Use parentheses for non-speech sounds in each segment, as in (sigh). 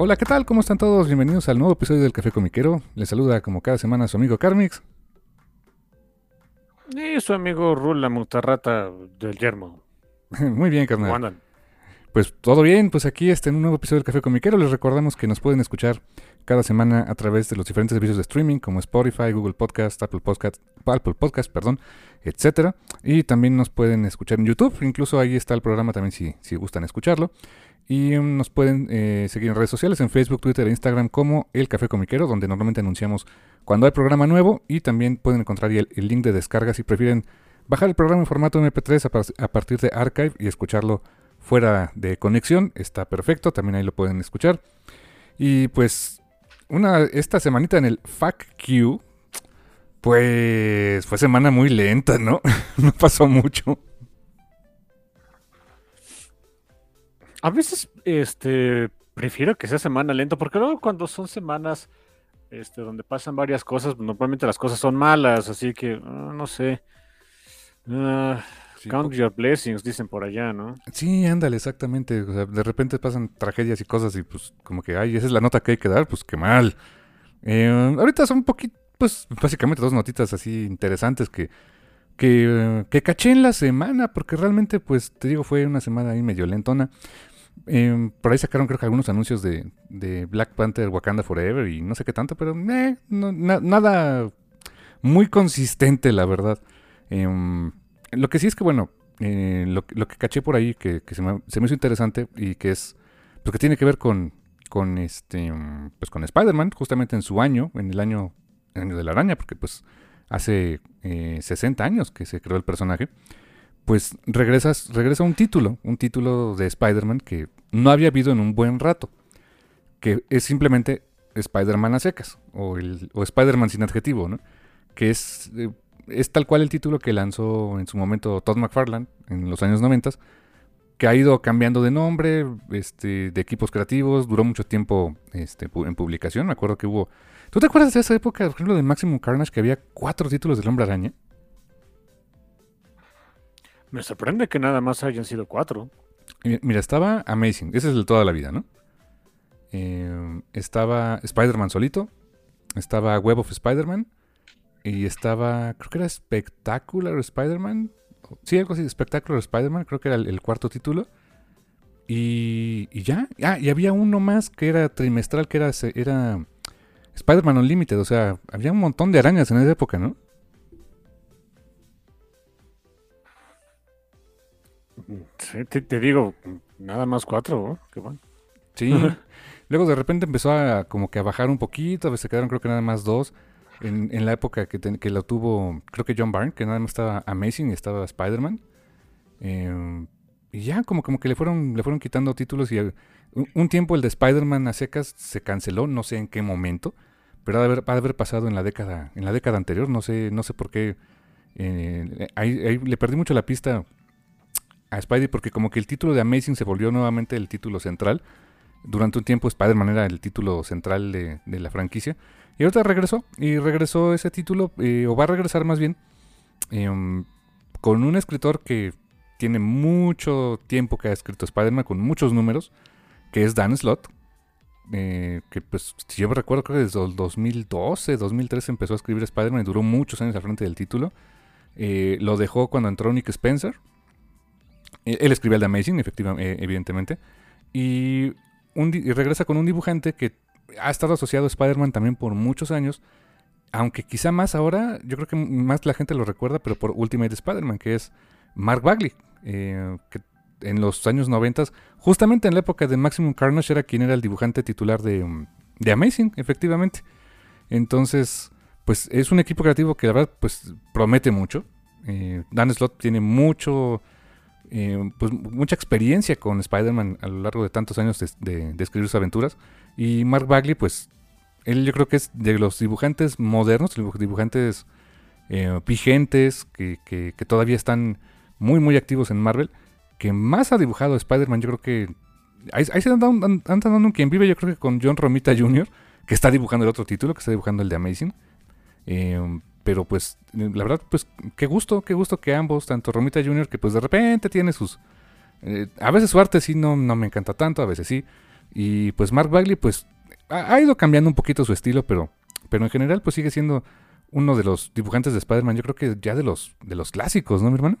Hola, ¿qué tal? ¿Cómo están todos? Bienvenidos al nuevo episodio del Café Comiquero. Les saluda como cada semana su amigo Carmix. Y su amigo Rula Mutarrata del Yermo. (laughs) Muy bien, ¿Cómo carnal. andan? Pues todo bien, pues aquí está en un nuevo episodio del Café Comiquero. Les recordamos que nos pueden escuchar cada semana a través de los diferentes servicios de streaming como Spotify, Google Podcast, Apple Podcast, Apple Podcast, perdón, etcétera. Y también nos pueden escuchar en YouTube, incluso ahí está el programa también si, si gustan escucharlo. Y um, nos pueden eh, seguir en redes sociales, en Facebook, Twitter e Instagram como El Café Comiquero, donde normalmente anunciamos cuando hay programa nuevo. Y también pueden encontrar el, el link de descarga si prefieren bajar el programa en formato MP3 a, a partir de Archive y escucharlo fuera de conexión. Está perfecto, también ahí lo pueden escuchar. Y pues una, esta semanita en el FAQ, pues fue semana muy lenta, ¿no? (laughs) no pasó mucho. A veces, este, prefiero que sea semana lenta, porque luego cuando son semanas, este, donde pasan varias cosas, normalmente las cosas son malas, así que, ah, no sé. Ah, Sí, count your blessings, dicen por allá, ¿no? Sí, ándale, exactamente. O sea, de repente pasan tragedias y cosas y pues como que, ay, esa es la nota que hay que dar, pues qué mal. Eh, ahorita son un poquito, pues básicamente dos notitas así interesantes que, que, que caché en la semana, porque realmente, pues te digo, fue una semana ahí medio lentona. Eh, por ahí sacaron creo que algunos anuncios de, de Black Panther Wakanda Forever y no sé qué tanto, pero eh, nada muy consistente, la verdad. Em, lo que sí es que, bueno, eh, lo, lo que caché por ahí que, que se, me, se me hizo interesante y que es, pues que tiene que ver con, con este, mm, pues con Spider-Man, justamente en su año, en el año, año de la araña, porque pues hace eh, 60 años que se creó el personaje, pues regresas, regresa un título, un título de Spider-Man que no había habido en un buen rato, que es simplemente Spider-Man a secas, o, Spider-Man sin adjetivo. Que es, eh, es tal cual el título que lanzó en su momento Todd McFarlane en los años 90, que ha ido cambiando de nombre, este, de equipos creativos, duró mucho tiempo este, en publicación, me acuerdo que hubo... ¿Tú te acuerdas de esa época, por ejemplo, de Maximum Carnage, que había cuatro títulos del Hombre Araña? Me sorprende que nada más hayan sido cuatro. Mira, estaba Amazing, ese es el de toda la vida, ¿no? Eh, estaba Spider-Man solito, estaba Web of Spider-Man y estaba, creo que era Spectacular Spider-Man. Sí, algo así, Spectacular Spider-Man, creo que era el, el cuarto título. Y, y ya, ah, y había uno más que era trimestral, que era, era Spider-Man Unlimited, o sea, había un montón de arañas en esa época, ¿no? Sí, te, te digo, nada más cuatro, ¿oh? Qué bueno. Sí. (laughs) Luego de repente empezó a como que a bajar un poquito, a veces se quedaron creo que nada más dos. En, en la época que, que lo tuvo, creo que John Byrne, que nada más estaba Amazing y estaba Spider-Man. Eh, y ya como, como que le fueron, le fueron quitando títulos y eh, un, un tiempo el de Spider-Man a secas se canceló, no sé en qué momento, pero ha de haber, pasado en la década, en la década anterior, no sé, no sé por qué. eh, ahí, ahí le perdí mucho la pista a Spidey porque como que el título de Amazing se volvió nuevamente el título central. Durante un tiempo Spider-Man era el título central de, de la franquicia. Y ahorita regresó. Y regresó ese título, eh, o va a regresar más bien, em, con un escritor que tiene mucho tiempo que ha escrito Spider-Man, con muchos números, que es Dan Slott. Eh, que pues, si yo recuerdo, creo que desde el 2012, 2013 empezó a escribir Spider-Man y duró muchos años al frente del título. Eh, lo dejó cuando entró Nick Spencer. Eh, él escribía el de Amazing, efectivamente, evidentemente. Y, y, regresa con un dibujante que ha estado asociado a Spider-Man también por muchos años. Aunque quizá más ahora, yo creo que más la gente lo recuerda, pero por Ultimate Spider-Man, que es Mark Bagley. que en los años 90, justamente en la época de Maximum Carnage, era quien era el dibujante titular de, mm, de Amazing, efectivamente. Entonces, pues es un equipo creativo que la verdad pues promete mucho. Eh, Dan Slott tiene mucho, eh, pues mucha experiencia con Spider-Man a lo largo de tantos años de, escribir sus aventuras. Y Mark Bagley, pues él yo creo que es de los dibujantes modernos, dibujantes eh, vigentes, que, que, todavía están muy, muy activos en Marvel, que más ha dibujado Spider-Man, yo creo que... Ahí, se han dado, un quien vive, yo creo que con John Romita Jr., que está dibujando el otro título, que está dibujando el de Amazing. Eh, pero pues, la verdad, pues, qué gusto, qué gusto que ambos, tanto Romita Jr., que pues de repente tiene sus... Eh, a veces su arte sí no, no me encanta tanto, a veces sí. Y pues Mark Bagley, pues, ha, ido cambiando un poquito su estilo, pero, pero en general, pues sigue siendo uno de los dibujantes de Spider-Man, yo creo que ya de los, de los clásicos, ¿no, mi hermano?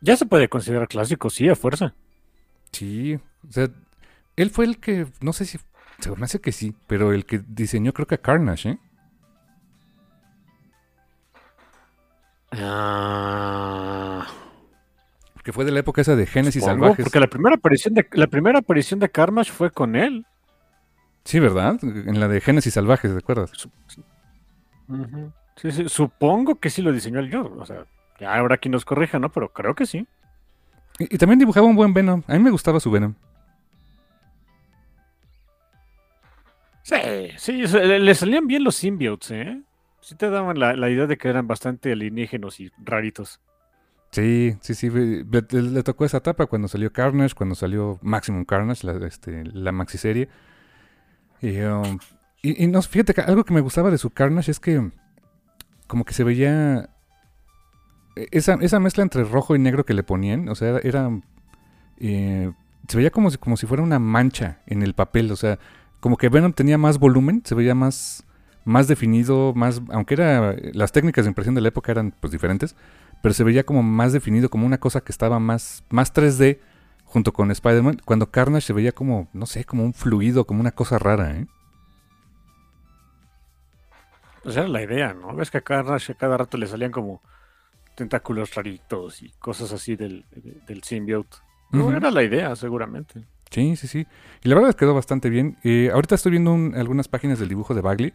Ya se puede considerar clásico, sí, a fuerza. Sí, o sea, él fue el que, no sé si, se me hace que sí, pero el que diseñó creo que a Carnage, ¿eh? Ah. Que fue de la época esa de Génesis Salvajes. Porque la primera aparición de la primera aparición de Carnage fue con él. Sí, ¿verdad? En la de Génesis Salvajes, ¿te acuerdas? sí, sí, supongo que sí lo diseñó él yo. O sea, ya habrá quien nos corrija, ¿no? Pero creo que sí. Y, también dibujaba un buen Venom. A mí me gustaba su Venom. Sí, sí, le salían bien los symbiotes, ¿eh? Sí te daban la, idea de que eran bastante alienígenos y raritos. Sí, sí, sí. Le, tocó esa etapa cuando salió Carnage, cuando salió Maximum Carnage, la, este, la maxi serie. Y, um, y, no, fíjate que algo que me gustaba de su Carnage es que como que se veía esa, esa, mezcla entre rojo y negro que le ponían, o sea, era... Eh, se veía como si, como si fuera una mancha en el papel, o sea, como que Venom tenía más volumen, se veía más, más definido, más, aunque era, las técnicas de impresión de la época eran pues diferentes, pero se veía como más definido, como una cosa que estaba más, más 3D junto con Spider-Man, cuando Carnage se veía como, no sé, como un fluido, como una cosa rara, ¿eh? Pues era la idea, ¿no? Ves que a Carnage cada rato le salían como tentáculos raritos y cosas así del, del symbiote. No era la idea, seguramente. Sí, sí, sí. Y la verdad es que quedó bastante bien. Eh, ahorita estoy viendo algunas páginas del dibujo de Bagley.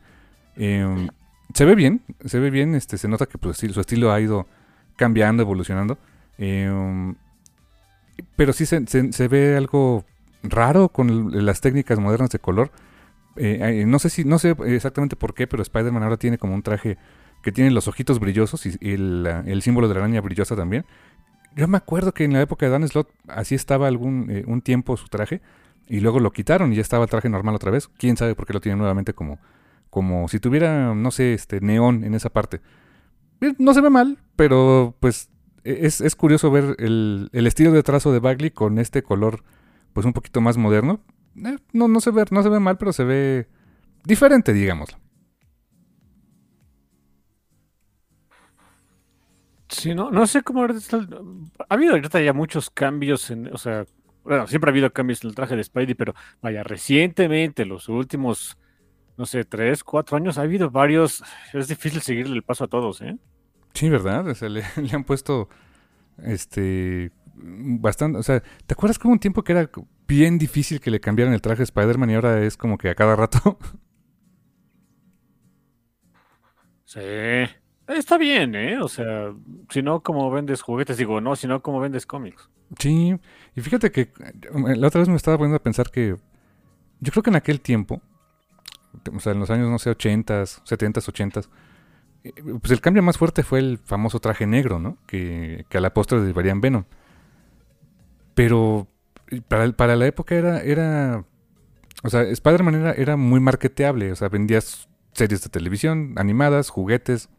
Em, se ve bien, se ve bien. Este, se nota que pues, su estilo ha ido cambiando, evolucionando. Em, pero sí se, se, ve algo raro con las técnicas modernas de color. Eh, no sé si, no sé exactamente por qué, pero Spider-Man ahora tiene como un traje que tiene los ojitos brillosos y, el, símbolo de la araña brillosa también. Yo me acuerdo que en la época de Dan Slot así estaba algún eh, un tiempo su traje y luego lo quitaron y ya estaba el traje normal otra vez. Quién sabe por qué lo tiene nuevamente como, como si tuviera, no sé, este neón en esa parte. Eh, no se ve mal, pero pues e, es, curioso ver el, estilo de trazo de Bagley con este color pues un poquito más moderno. Eh, no, no, se ve, no se ve mal, pero se ve diferente, digámoslo. Sí, no, no sé cómo ha habido ahorita ya muchos cambios en, o sea, bueno, siempre ha habido cambios en el traje de Spidey, pero vaya, recientemente, los últimos, no sé, tres, cuatro años, ha habido varios, es difícil seguirle el paso a todos, ¿eh? Sí, ¿verdad? O sea, le, (laughs) han puesto, este, bastante, o sea, ¿te acuerdas que hubo un tiempo que era bien difícil que le cambiaran el traje a Spider-Man y ahora es como que a cada rato? (laughs) Sí. Está bien, ¿eh? O sea, si no, como vendes juguetes, digo, no, si no, como vendes cómics. Sí, y fíjate que eh, la otra vez me estaba poniendo a pensar que yo creo que en aquel tiempo, o sea, en los años, no sé, 80s, 70s, 80s, pues el cambio más fuerte fue el famoso traje negro, ¿no? Que, que a la postre derivaría Venom. Pero para, para la época era, era, o sea, Spider-Man era, era muy marketeable, o sea, vendías series de televisión, animadas, juguetes,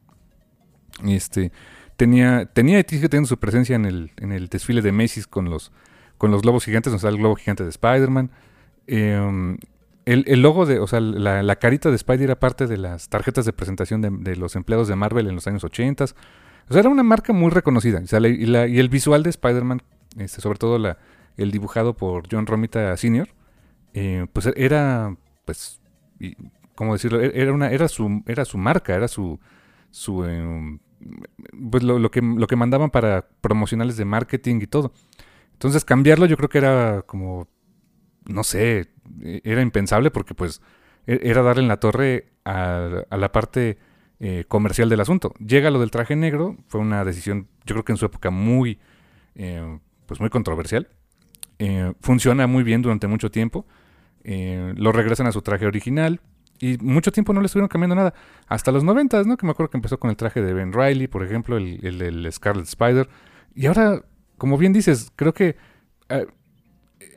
este, tenía, tenía teniendo su presencia en el, en el desfile de Macy's con los, con los globos gigantes, o sea, el globo gigante de Spider-Man. Em, el, el logo de, o sea, la, la carita de Spidey era parte de las tarjetas de presentación de, los empleados de Marvel en los años 80. O sea, era una marca muy reconocida. O sea, y, la- y el visual de Spider-Man, este, sobre todo el dibujado por John Romita Sr., eh, pues era, pues, ¿cómo decirlo? E- Era, una, era, su, era su marca, era su, su eh, pues lo, que, lo que mandaban para promocionales de marketing y todo. Entonces cambiarlo yo creo que era como, no sé, eh, era impensable porque pues e- era darle en la torre a, la parte eh, comercial del asunto. Llega lo del traje negro, fue una decisión yo creo que en su época muy, eh, pues muy controversial. Eh, funciona muy bien durante mucho tiempo. Lo regresan a su traje original. Y mucho tiempo no le estuvieron cambiando nada. Hasta los noventas, ¿no? Que me acuerdo que empezó con el traje de Ben Riley, por ejemplo, el, el, Scarlet Spider. Y ahora, como bien dices, creo que eh,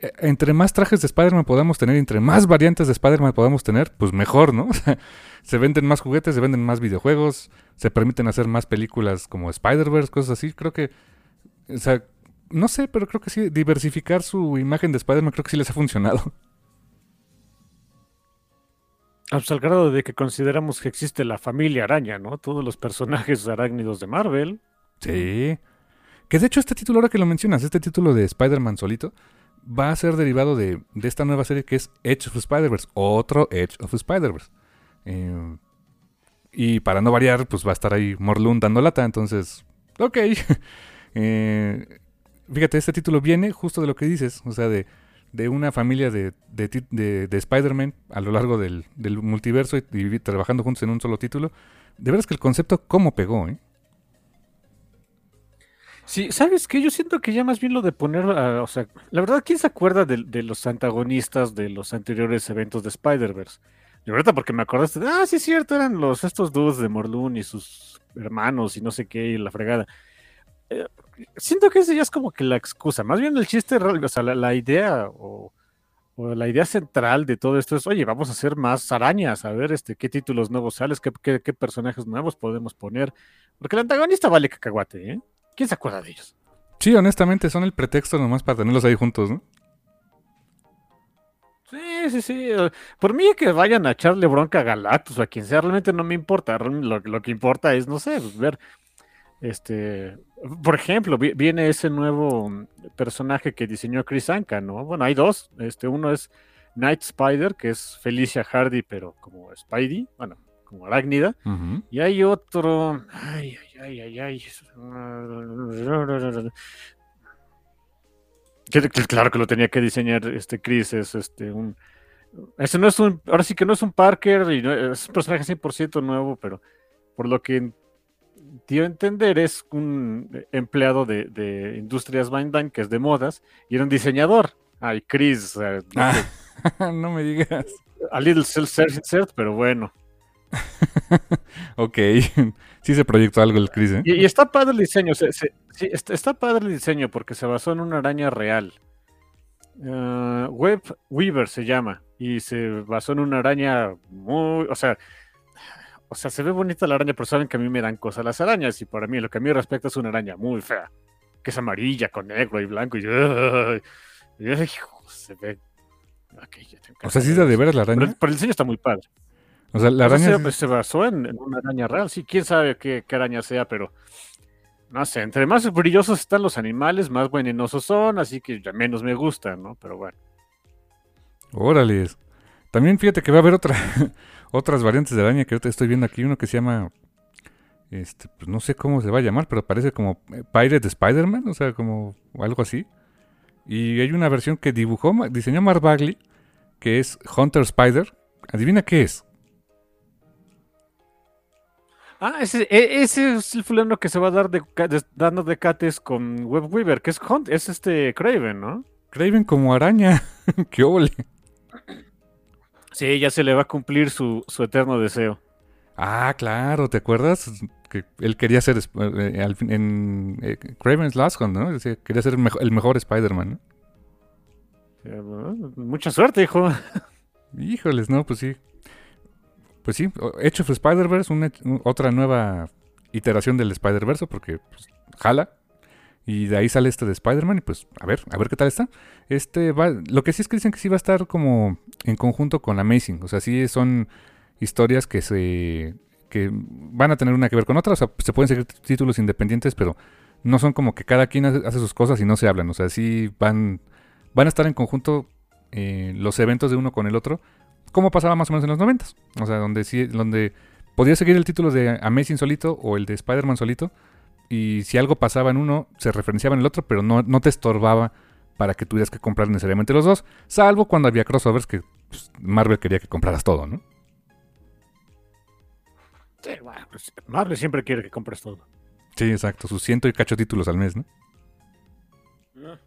eh, entre más trajes de Spider-Man podamos tener, entre más variantes de Spider-Man podamos tener, pues mejor, ¿no? (laughs) Se venden más juguetes, se venden más videojuegos, se permiten hacer más películas como Spider-Verse, cosas así. Creo que, o sea, no sé, pero creo que sí, diversificar su imagen de Spider-Man creo que sí les ha funcionado. Hasta el grado de que consideramos que existe la familia araña, ¿no? Todos los personajes arácnidos de Marvel. Sí. Que de hecho este título, ahora que lo mencionas, este título de Spider-Man solito, va a ser derivado de, de esta nueva serie que es Edge of Spider-Verse, otro Edge of Spider-Verse. Eh, y para no variar, pues va a estar ahí Morlun dando lata, entonces, ok. (laughs) Eh, fíjate, este título viene justo de lo que dices, o sea, de, de una familia de, de, de- de Spider-Man a lo largo del, multiverso y, trabajando juntos en un solo título. De veras que el concepto, ¿cómo pegó? Eh? Sí, ¿sabes qué? Yo siento que ya más bien lo de poner, o sea, la verdad, ¿quién se acuerda de, de los antagonistas de los anteriores eventos de Spider-Verse? De verdad, porque me acordaste, de, ah, sí es cierto, eran los estos dudes de Morlun y sus hermanos y no sé qué, y la fregada. Eh, siento que ese ya es como que la excusa, más bien el chiste, o sea, la, la idea o, o la idea central de todo esto es, oye, vamos a hacer más arañas, a ver este, qué títulos nuevos sales, qué, qué, qué personajes nuevos podemos poner, porque el antagonista vale cacahuate, ¿eh? ¿Quién se acuerda de ellos? Sí, honestamente, son el pretexto nomás para tenerlos ahí juntos, ¿no? Sí, sí, sí. eh, Por mí que vayan a echarle bronca a Galactus o a quien sea, realmente no me importa. Lo, lo que importa es, no sé, ver, este, por ejemplo, vi- viene ese nuevo mm, personaje que diseñó Chris Anka, ¿no? Bueno, hay dos. Este, uno es Night Spider, que es Felicia Hardy, pero como Spidey, bueno, como arácnida. Y hay otro. Ay, ay, ay, ay, ay. Que- que Claro que lo tenía que diseñar este Chris, es este un. Ese no es un. Ahora sí que no es un Parker y no- es un personaje 100% nuevo, pero por lo que dio a entender es un empleado de, de Industrias Bandai, que es de modas, y era un diseñador. Ay, Chris, no Ah, sé, (laughs) no me digas. a little self-insert, pero bueno. (laughs) Ok. (laughs) sí se proyectó algo el Chris, ¿eh? Y, y está padre el diseño, se- se- sí, está, está padre el diseño porque se basó en una araña real. Ah, Web Weaver se llama y se basó en una araña muy, o sea, o sea, se ve bonita la araña, pero saben que a mí me dan cosas las arañas y para mí lo que a mí respecta es una araña muy fea, que es amarilla con negro y blanco y, ¡ay! Y, ¡ay, hijo, se ve. ok, ya tengo O sea, sí es de veras la araña. pero el diseño está muy padre. O sea, la O sea, araña. se, pues, se basó en, en una araña real, sí, quién sabe qué, qué araña sea, pero no sé, entre más brillosos están los animales, más venenosos son, así que ya menos me gustan, ¿no? Pero bueno. Órale. También fíjate que va a haber otra, otras variantes de araña que ahorita estoy viendo aquí. Uno que se llama. Este, pues no sé cómo se va a llamar, pero parece como eh, Pirate Spider-Man, o sea, como algo así. Y hay una versión que dibujó, diseñó Mark Bagley, que es Hunter Spider. Adivina qué es. Ah, ese, e- ese es el fulano que se va a dar de- dando de cates con Web Weaver, que es Hunt, es este Craven, ¿no? Craven como araña. (laughs) qué ole. Sí, ya se le va a cumplir su, su eterno deseo. Ah, claro, ¿te acuerdas? Que él quería ser eh, en eh, Craven's Last Hunt, ¿no? Quería ser el, mejo- el mejor Spider-Man, ¿no? Eh, Mucha suerte, hijo. (laughs) Híjoles, no, pues sí. Pues sí, o- Edge of Spider-Verse, un- otra nueva iteración del Spider-Verse, porque pues, jala. Y de ahí sale este de Spider-Man y pues a ver, a ver qué tal está. Este va, lo que sí es que dicen que sí va a estar como en conjunto con Amazing. O sea, sí son historias que se que van a tener una que ver con otra. O sea, se pueden seguir títulos independientes, pero no son como que cada quien hace sus cosas y no se hablan. O sea, sí van, van a estar en conjunto eh, los eventos de uno con el otro, como pasaba más o menos en los noventas. O sea, donde sí, donde podía seguir el título de Amazing solito o el de Spider-Man solito. Y si algo pasaba en uno, se referenciaba en el otro, pero no, no te estorbaba para que tuvieras que comprar necesariamente los dos. Salvo cuando había crossovers que pues, Marvel quería que compraras todo, ¿no? Sí, bueno, pues Marvel siempre quiere que compres todo. Sí, exacto. Sus ciento y cacho títulos al mes, ¿no? (clears throat)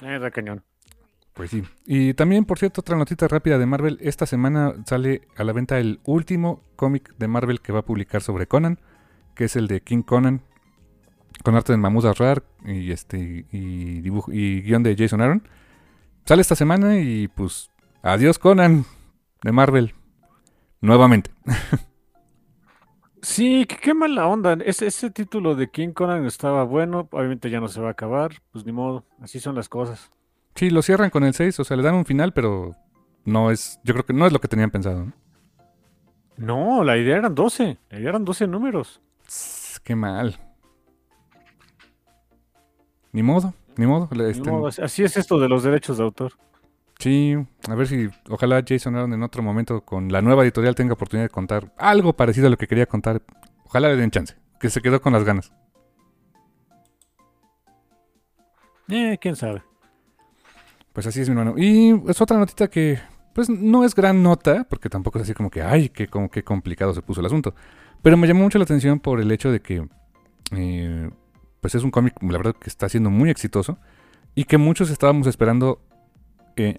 Eh, cañón. Pues sí. Y también, por cierto, otra notita rápida de Marvel. Esta semana sale a la venta el último cómic de Marvel que va a publicar sobre Conan, que es el de King Conan, con arte de Mahmoud Arrar y, este, y, dibujo, y guion de Jason Aaron. Sale esta semana y pues adiós Conan de Marvel. Nuevamente. Sí, qué, mala onda. Ese, ese título de King Conan estaba bueno, obviamente ya no se va a acabar, pues ni modo, así son las cosas. Sí, lo cierran con el 6, o sea, le dan un final, pero no es, yo creo que no es lo que tenían pensado. No, la idea eran 12, la idea eran 12 números. qué mal. Ni modo, ni modo. Este, modo. Así es esto de los derechos de autor. Sí, a ver si ojalá Jason Aaron en otro momento con la nueva editorial tenga oportunidad de contar algo parecido a lo que quería contar. Ojalá le den chance, que se quedó con las ganas. Eh, quién sabe. Pues así es, mi hermano. Y es otra notita que, pues no es gran nota, porque tampoco es así como que, ay, qué, como, qué complicado se puso el asunto. Pero me llamó mucho la atención por el hecho de que, eh, pues es un cómic, la verdad, que está siendo muy exitoso y que muchos estábamos esperando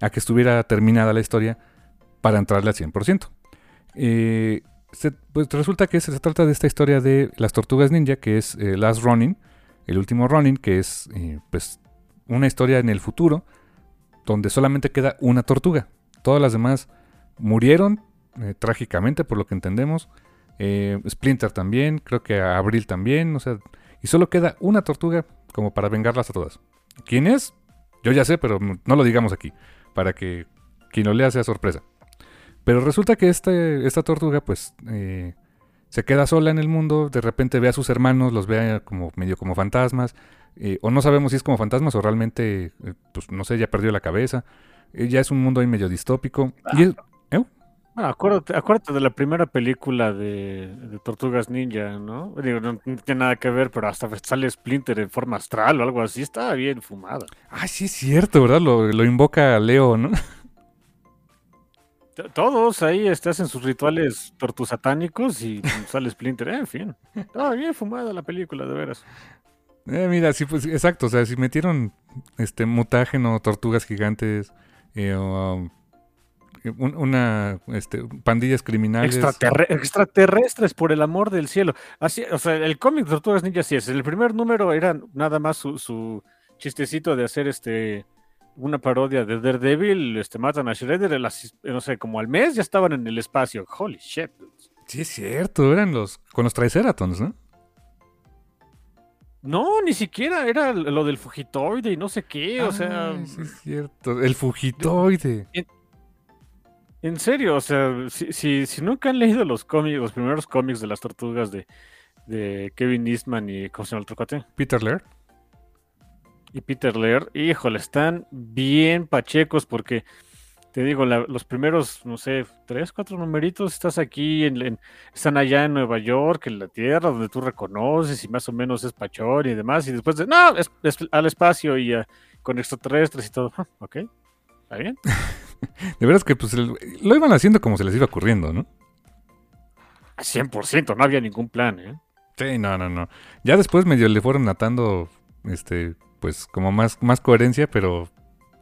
a que estuviera terminada la historia para entrarle al 100%. Eh, pues resulta que se, trata de esta historia de las tortugas ninja, que es eh, Last Running, el último Running, que es eh, pues una historia en el futuro donde solamente queda una tortuga. Todas las demás murieron trágicamente, por lo que entendemos. Splinter también, creo que Abril también, o sea, y solo queda una tortuga como para vengarlas a todas. ¿Quién es? Yo ya sé, pero no lo digamos aquí, para que quien lo lea sea sorpresa. Pero resulta que este, esta tortuga, pues, eh, se queda sola en el mundo, de repente ve a sus hermanos, los ve como medio como fantasmas, eh, o no sabemos si es como fantasmas o realmente, eh, pues, no sé, ya perdió la cabeza. ya es un mundo ahí medio distópico. Y acuérdate, acuérdate, de la primera película de, Tortugas Ninja, ¿no? Digo, no, tiene nada que ver, pero hasta sale Splinter en forma astral o algo así. Estaba bien fumada. Ah, sí es cierto, ¿verdad? Lo, invoca Leo, ¿no? Todos ahí este, hacen sus rituales tortusatánicos y sale Splinter. en fin, estaba bien fumada la película, de veras. Eh, mira, sí, pues exacto. O sea, si metieron este mutágeno, tortugas gigantes, eh, um, una este, pandillas criminales. extraterrestres, por el amor del cielo. Así, o sea, el cómic de Tortugas Ninja sí es. El primer número era nada más su, chistecito de hacer este una parodia de Daredevil, este matan a Shredder, no sé, como al mes ya estaban en el espacio. Holy shit. Sí, es cierto, eran los con los Triceratons, ¿no? No, ni siquiera era lo del Fugitoide y no sé qué, o sea. Sí, es cierto, el Fugitoide. En serio, o sea, si, si, nunca han leído los cómics, los primeros cómics de las tortugas de, de Kevin Eastman y ¿cómo se llama el trocate? Peter Laird. Y Peter Laird, híjole, están bien pachecos porque te digo, los primeros, no sé, tres, cuatro numeritos, estás aquí, en, están allá en Nueva York, en la Tierra, donde tú reconoces y más o menos es pachón y demás, y después de, no, es, al espacio y con extraterrestres y todo. (laughs) ok, está bien. (laughs) de veras que pues lo iban haciendo como se les iba ocurriendo, ¿no? 100%, no había ningún plan, ¿eh? Sí, no, no, no. Ya después medio le fueron atando, este, pues como más, más coherencia, pero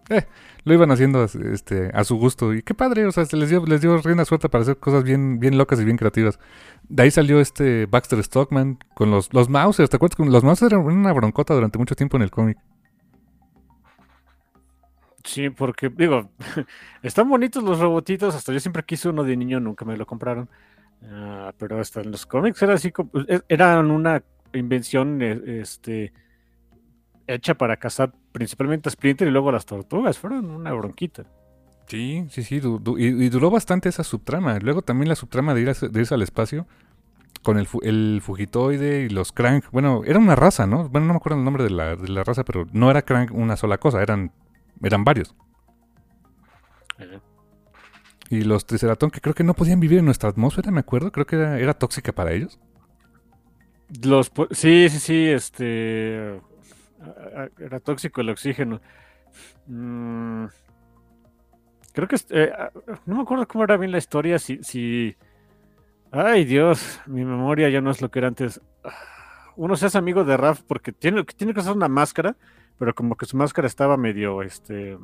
eh, lo iban haciendo este, a su gusto. Y qué padre, o sea, se les dio, les dio rienda suelta para hacer cosas bien, bien locas y bien creativas. De ahí salió este Baxter Stockman con los, los Mousers. ¿Te acuerdas? Los Mousers eran una broncota durante mucho tiempo en el cómic. Sí, porque digo, (laughs) están bonitos los robotitos, hasta yo siempre quise uno de niño, nunca me lo compraron. Ah, pero hasta en los cómics era así, como, e, eran una invención e, este, hecha para cazar principalmente a Splinter y luego a las tortugas. Fueron una bronquita. Sí, sí, sí. y, duró bastante esa subtrama. Luego también la subtrama de, ir de irse al espacio con el, el Fugitoide y los Crank. Bueno, era una raza, ¿no? Bueno, no me acuerdo el nombre de la, de la raza, pero no era Crank una sola cosa, eran, eran varios. Y los Triceratón, que creo que no podían vivir en nuestra atmósfera, me acuerdo. Creo que era, tóxica para ellos. Los, sí, sí, sí, este... Era tóxico el oxígeno. Mm, creo que... Eh, no me acuerdo cómo era bien la historia, si... si Ay, Dios, mi memoria ya no es lo que era antes. Uno se hace amigo de Raf porque tiene, tiene que usar una máscara, pero como que su máscara estaba medio este,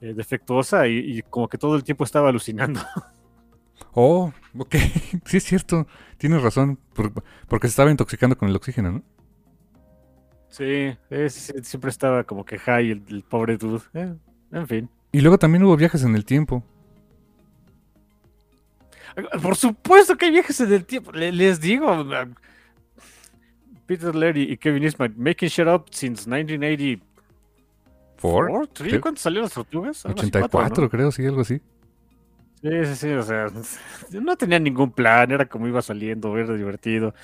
eh, defectuosa y, como que todo el tiempo estaba alucinando. (laughs) Oh, ok, (laughs) sí es cierto, tienes razón, porque se estaba intoxicando con el oxígeno, ¿no? Sí, siempre estaba como que high el, pobre dude, eh, en fin. Y luego también hubo viajes en el tiempo. Por supuesto que hay viajes en el tiempo. Les digo, Peter Laird y Kevin Eastman, making shit up since 1984. ¿Cuánto ¿Cuántos salieron las tortugas? 84, creo, sí, algo así. Sí, sí, sí, o sea, (laughs) no tenía ningún plan, era como iba saliendo, era divertido.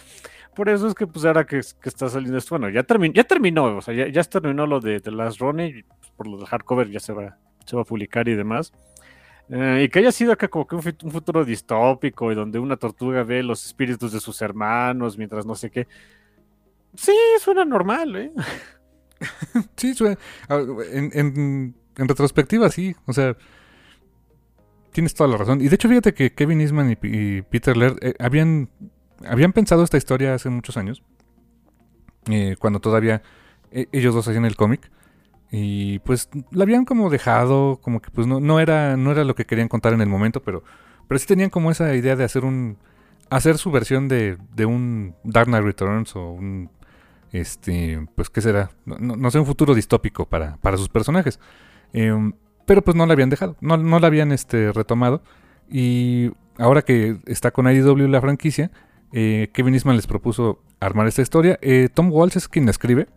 Por eso es que, pues, ahora que, está saliendo esto, bueno, ya, terminó, ya terminó, o sea, ya, ya terminó lo de The Last Run, y pues, por lo del hardcover ya se va, se va a publicar y demás. Eh, y que haya sido acá como que un, futuro distópico y donde una tortuga ve los espíritus de sus hermanos mientras no sé qué. Sí, suena normal, ¿eh? (laughs) sí, suena. En, retrospectiva, sí. O sea, tienes toda la razón. Y de hecho, fíjate que Kevin Eastman y, Peter Laird eh, habían, habían pensado esta historia hace muchos años. Eh, cuando todavía ellos dos hacían el cómic. Y pues la habían como dejado, como que pues no, no, era, no era lo que querían contar en el momento, pero, pero sí tenían como esa idea de hacer un hacer su versión de, de un Dark Knight Returns o un este pues qué será no, no sé un futuro distópico para, para sus personajes em, pero pues no la habían dejado no, no la habían este retomado y ahora que está con IDW la franquicia eh, Kevin Eastman les propuso armar esta historia eh, Tom Walsh es quien la escribe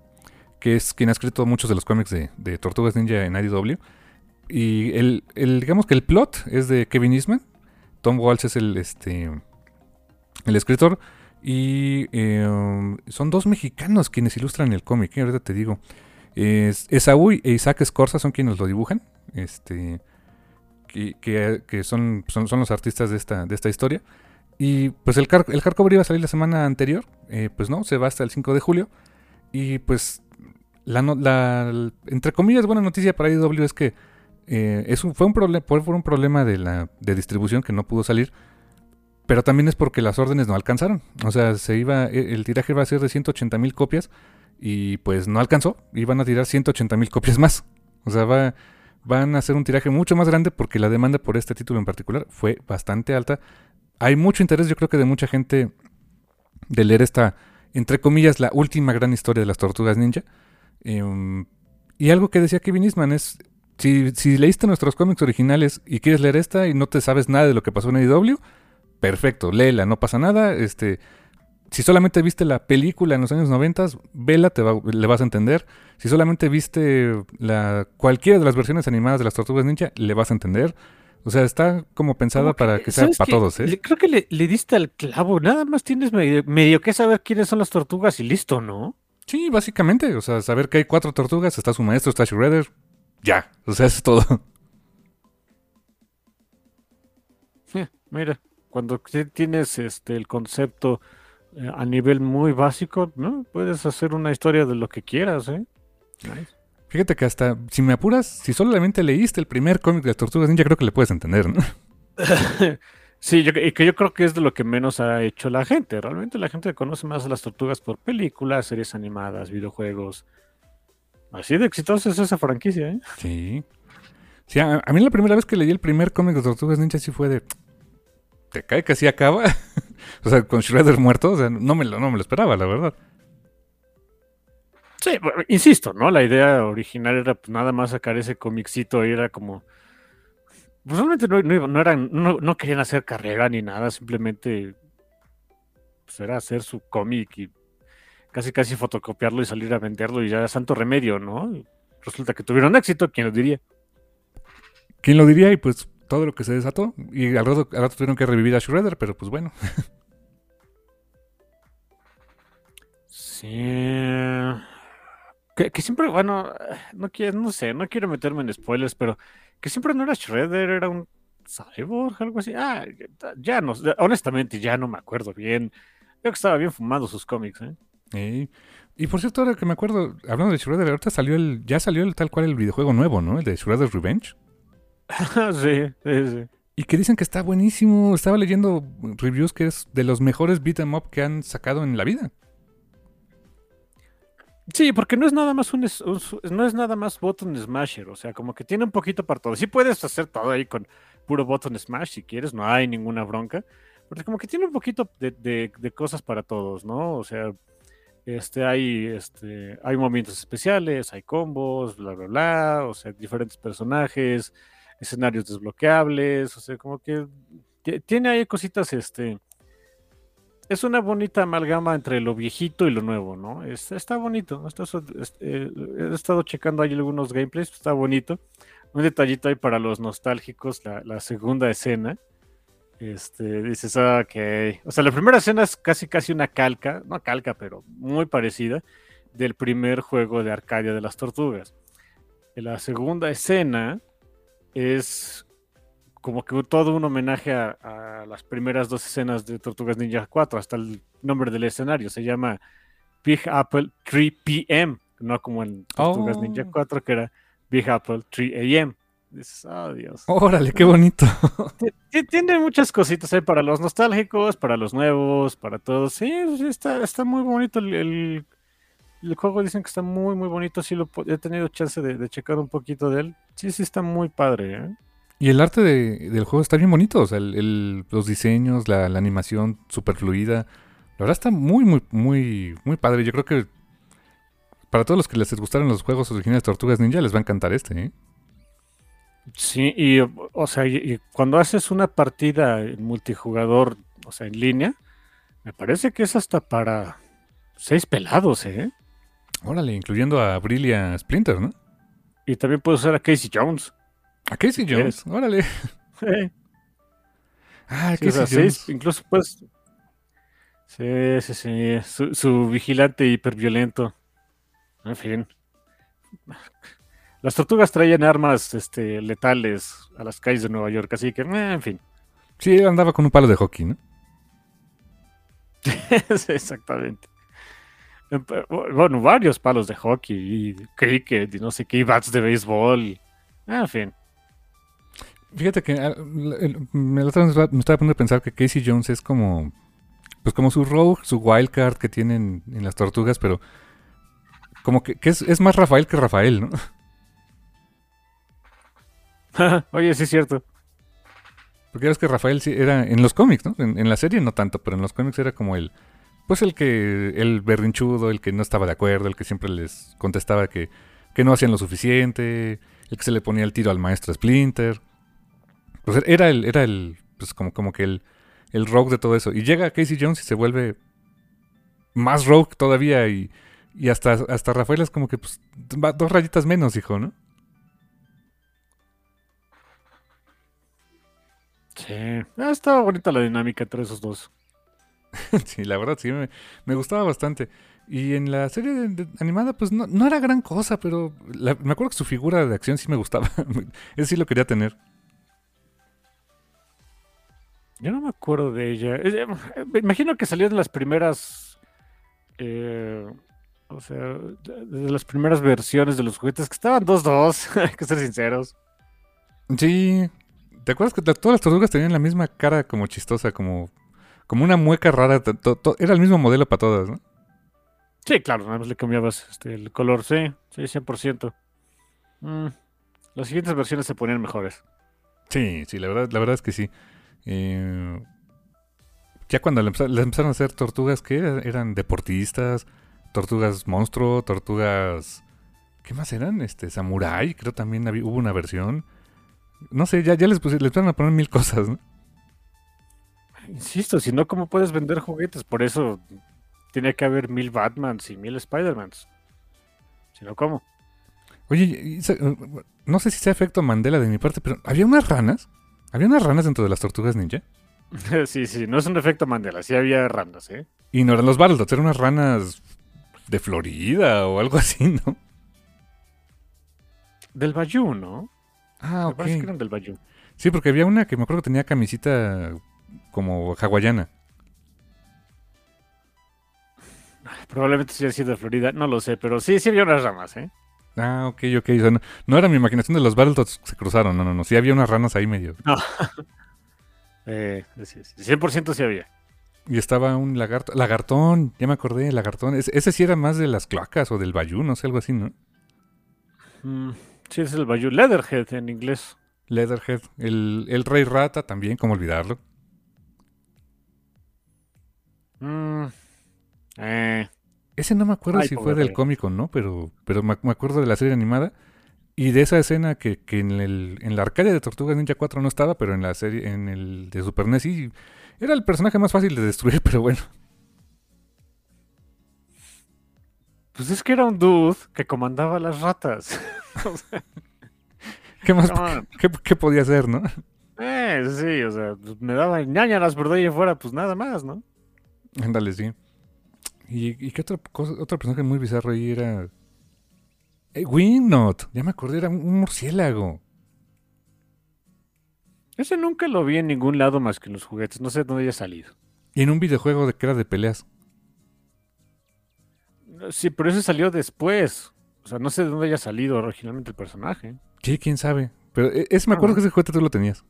que es quien ha escrito muchos de los cómics de, Tortugas Ninja en IDW. Y el, digamos que el plot es de Kevin Eastman. Tom Walsh es el, este, el escritor. Y em, son dos mexicanos quienes ilustran el cómic. ¿eh? Ahorita te digo. Es, Esaú e Isaac Escorza son quienes lo dibujan. Este, que, son, son, los artistas de esta, de esta historia. Y pues el, el hardcover iba a salir la semana anterior. Eh, pues no, se va hasta el 5 de julio. Y pues la, entre comillas, buena noticia para IDW es que eh, fue, un fue un problema de, la, de distribución que no pudo salir, pero también es porque las órdenes no alcanzaron. O sea, se iba, e, el tiraje iba a ser de 180 mil copias y pues no alcanzó, iban a tirar 180 mil copias más. O sea, va, van a hacer un tiraje mucho más grande porque la demanda por este título en particular fue bastante alta. Hay mucho interés, yo creo que de mucha gente, de leer esta, entre comillas, la última gran historia de las tortugas ninja. Em, y algo que decía Kevin Eastman es, si, si, leíste nuestros cómics originales y quieres leer esta y no te sabes nada de lo que pasó en AEW, perfecto, léela, no pasa nada. Este, si solamente viste la película en los años 90, vela, te le vas a entender. Si solamente viste la, cualquiera de las versiones animadas de las Tortugas Ninja, le vas a entender. O sea, está como pensada para que sea para todos, ¿eh? creo que le, diste al clavo. Nada más tienes medio, medio que saber quiénes son las tortugas y listo, ¿no? Sí, básicamente. O sea, saber que hay cuatro tortugas, está su maestro, está Shredder. Ya. O sea, eso es todo. (laughs) mira, cuando tienes este el concepto eh, a nivel muy básico, ¿no? Puedes hacer una historia de lo que quieras, ¿eh? Fíjate que hasta, si me apuras, si solamente leíste el primer cómic de las tortugas ninja, creo que le puedes entender, ¿no? (laughs) Sí, yo, que yo creo que es de lo que menos ha hecho la gente. Realmente la gente conoce más a las tortugas por películas, series animadas, videojuegos. Así de exitosa es esa franquicia, ¿eh? Sí. Sí, a, mí la primera vez que leí el primer cómic de Tortugas Ninja sí fue de... ¿Te cae que así acaba? (laughs) o sea, con Shredder muerto, o sea, no me lo, no me lo esperaba, la verdad. Sí, insisto, ¿no? La idea original era pues, nada más sacar ese cómicito y era como pues realmente no, eran, no, querían hacer carrera ni nada, simplemente pues era hacer su cómic y casi casi fotocopiarlo y salir a venderlo y ya santo remedio, ¿no? resulta que tuvieron éxito, ¿quién lo diría? ¿Quién lo diría? Y pues todo lo que se desató. Y al rato, al rato tuvieron que revivir a Shredder, pero pues bueno. sí. Que, que, siempre, bueno, no quiero, no sé, no quiero meterme en spoilers, pero que siempre no era Shredder, era un cyborg, algo así. Ah, ya no, honestamente ya no me acuerdo bien. Creo que estaba bien fumado sus cómics, ¿eh? Y por cierto, ahora que me acuerdo, hablando de Shredder, ahorita salió el, ya salió el tal cual el videojuego nuevo, ¿no? El de Shredder's Revenge. (laughs) sí, sí, sí. Y que dicen que está buenísimo. Estaba leyendo reviews que es de los mejores beat em up que han sacado en la vida. Sí, porque no es nada más un, no es nada más button smasher, o sea, como que tiene un poquito para todo. Sí puedes hacer todo ahí con puro button smash si quieres, no hay ninguna bronca, pero como que tiene un poquito de, de cosas para todos, ¿no? O sea, este, hay, este, hay momentos especiales, hay combos, bla, bla, bla, o sea, diferentes personajes, escenarios desbloqueables, o sea, como que tiene ahí cositas, este, es una bonita amalgama entre lo viejito y lo nuevo, ¿no? está bonito, este, he estado checando ahí algunos gameplays, está bonito. Un detallito ahí para los nostálgicos, la, la segunda escena, este, dices, ah, ok. O sea, la primera escena es casi casi una calca, no calca, pero muy parecida, del primer juego de Arcadia de las Tortugas. La segunda escena es como que todo un homenaje a, las primeras dos escenas de Tortugas Ninja 4, hasta el nombre del escenario, se llama Big Apple 3 PM, no como en Tortugas Ninja 4, que era Big Apple 3 AM. Dices, oh, Dios. Órale, qué bonito. Tiene muchas cositas ahí para los nostálgicos, para los nuevos, para todos. Sí, está, está muy bonito el, juego. Dicen que está muy, muy bonito. Sí, lo, he tenido chance de, checar un poquito de él. Sí, sí, está muy padre. ¿eh? Y el arte del juego está bien bonito. O sea, los diseños, la, animación super fluida. La verdad está muy, muy, muy, muy padre. Yo creo que para todos los que les gustaron los juegos originales de Tortugas Ninja, les va a encantar este, ¿eh? Sí, y o sea, y, cuando haces una partida en multijugador, o sea, en línea, me parece que es hasta para seis pelados, ¿eh? Órale, incluyendo a Brillia Splinter, ¿no? Y también puedes usar a Casey Jones. ¿A Casey Jones? Órale. Sí. Ah, Casey Jones. incluso pues. Sí, sí, sí. Su, su vigilante hiperviolento. En fin. Las tortugas traían armas este, letales a las calles de Nueva York, así que, eh, en fin. Sí, andaba con un palo de hockey, ¿no? (laughs) exactamente. Bueno, varios palos de hockey y cricket y no sé qué, y bats de béisbol. En fin. Fíjate que ah, me, estaba poniendo a pensar que Casey Jones es como, pues como su rogue, su wildcard que tienen en las tortugas, pero como que, es, es, más Rafael que Rafael, ¿no? (laughs) (laughs) Oye, sí es cierto. Porque es que Rafael sí era en los cómics, ¿no? En, la serie no tanto, pero en los cómics era como el, pues el que, el berrinchudo, el que no estaba de acuerdo, el que siempre les contestaba que, que no hacían lo suficiente, el que se le ponía el tiro al maestro Splinter. Pues era el, era el, pues como, como que el, el rogue de todo eso. Y llega Casey Jones y se vuelve más rogue todavía y, y hasta, hasta Rafael es como que, pues, dos rayitas menos, hijo, ¿no? Sí, ah, estaba bonita la dinámica entre esos dos. (laughs) sí, la verdad sí, me, gustaba bastante. Y en la serie animada, pues no, era gran cosa, pero me acuerdo que su figura de acción sí me gustaba. (laughs) Ese sí lo quería tener. Yo no me acuerdo de ella. Eh, me imagino que salió de las primeras. Eh, o sea, de las primeras versiones de los juguetes que estaban 2-2, (laughs) hay que ser sinceros. Sí, ¿Te acuerdas que todas las tortugas tenían la misma cara como chistosa, como, como una mueca rara? era el mismo modelo para todas, ¿no? Sí, claro, nada más le cambiabas este, el color, sí, sí, 100%. Mm, las siguientes versiones se ponían mejores. Sí, sí, la verdad, la verdad es que sí. Eh, ya cuando les empezaron a hacer tortugas que eran deportistas, tortugas monstruo, tortugas... ¿Qué más eran? Este, samurai, creo también hubo una versión. No sé, ya, ya les, les van a poner mil cosas, ¿no? Insisto, si no, ¿cómo puedes vender juguetes? Por eso Tiene que haber mil Batmans y mil Spider-Mans. Si no, ¿cómo? Oye, no sé si sea efecto Mandela de mi parte, pero ¿había unas ranas? ¿Había unas ranas dentro de las tortugas ninja? (laughs) sí, sí, no es un efecto Mandela, sí había ranas, ¿eh? Y no eran los Battletoads, eran unas ranas de Florida o algo así, (laughs) ¿no? Del Bayou, ¿no? Ah, Me ok. parece que eran del Bayou. Sí, porque había una que me acuerdo que tenía camisita como hawaiana. Probablemente sí haya sido de Florida, no lo sé, pero sí, sí había unas ramas, ¿eh? Ah, ok, ok. O sea, no, no era mi imaginación de los Battletoads se cruzaron, no, no, no. Sí había unas ranas ahí medio. (laughs) Eh, sí, sí, 100% sí había. Y estaba un lagarto. Lagartón, ya me acordé, lagartón. Ese, ese sí era más de las cloacas o del bayú, no sé, algo así, ¿no? Mm, sí, es el Bayou. Leatherhead en inglés. Leatherhead. El, el rey rata también, cómo olvidarlo. Mm, eh, Ese no me acuerdo Ay, si fue del cómico, ¿no? Pero, pero me, me acuerdo de la serie animada. Y de esa escena que, que en, el, en la Arcadia de Tortugas Ninja 4 no estaba, pero en la serie, en el de Super NES sí. Era el personaje más fácil de destruir, (laughs) pero bueno. pues es que era un dude que comandaba las ratas. (laughs) O sea, ¿Qué más? ¿Qué, qué podía hacer, no? Eh, sí, o sea, pues me daba ñañaras por de ahí afuera, pues nada más, ¿no? Ándale, sí. ¿Y, y qué otra cosa, otro personaje muy bizarro ahí era? Eh, ya me acordé, era un, murciélago. Ese nunca lo vi en ningún lado más que en los juguetes, no sé de dónde haya salido. Y en un videojuego de que era de peleas. Sí, pero ese salió después. O sea, no sé de dónde haya salido originalmente el personaje. Sí, quién sabe. Pero eh, ese me acuerdo Ah. que ese juguete tú lo tenías.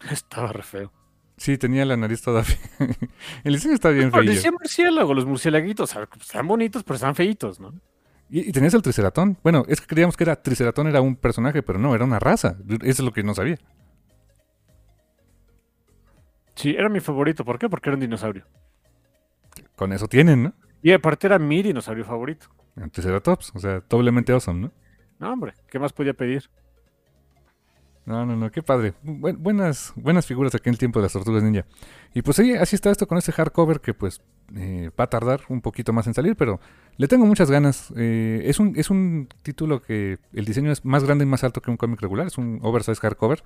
(laughs) Estaba re feo. Sí, tenía la nariz toda fea. (laughs) El diseño está bien feo. decía murciélago, los murciélaguitos, pues, están bonitos, pero están feitos, ¿no? Y, y tenías el triceratón. Bueno, es que creíamos que era triceratón era un personaje, pero no, era una raza. Eso es lo que no sabía. Sí, era mi favorito. ¿Por qué? Porque era un dinosaurio. Con eso tienen, ¿no? Y aparte era mi dinosaurio favorito. El Triceratops, o sea, doblemente awesome, ¿no? No, hombre, ¿qué más podía pedir? No, no, no, qué padre. Bu- buenas, buenas figuras aquí en el tiempo de las tortugas ninja. Y pues sí, así está esto con este hardcover que pues eh, va a tardar un poquito más en salir, pero le tengo muchas ganas. Eh, es, un, es un título que el diseño es más grande y más alto que un cómic regular, es un oversize hardcover,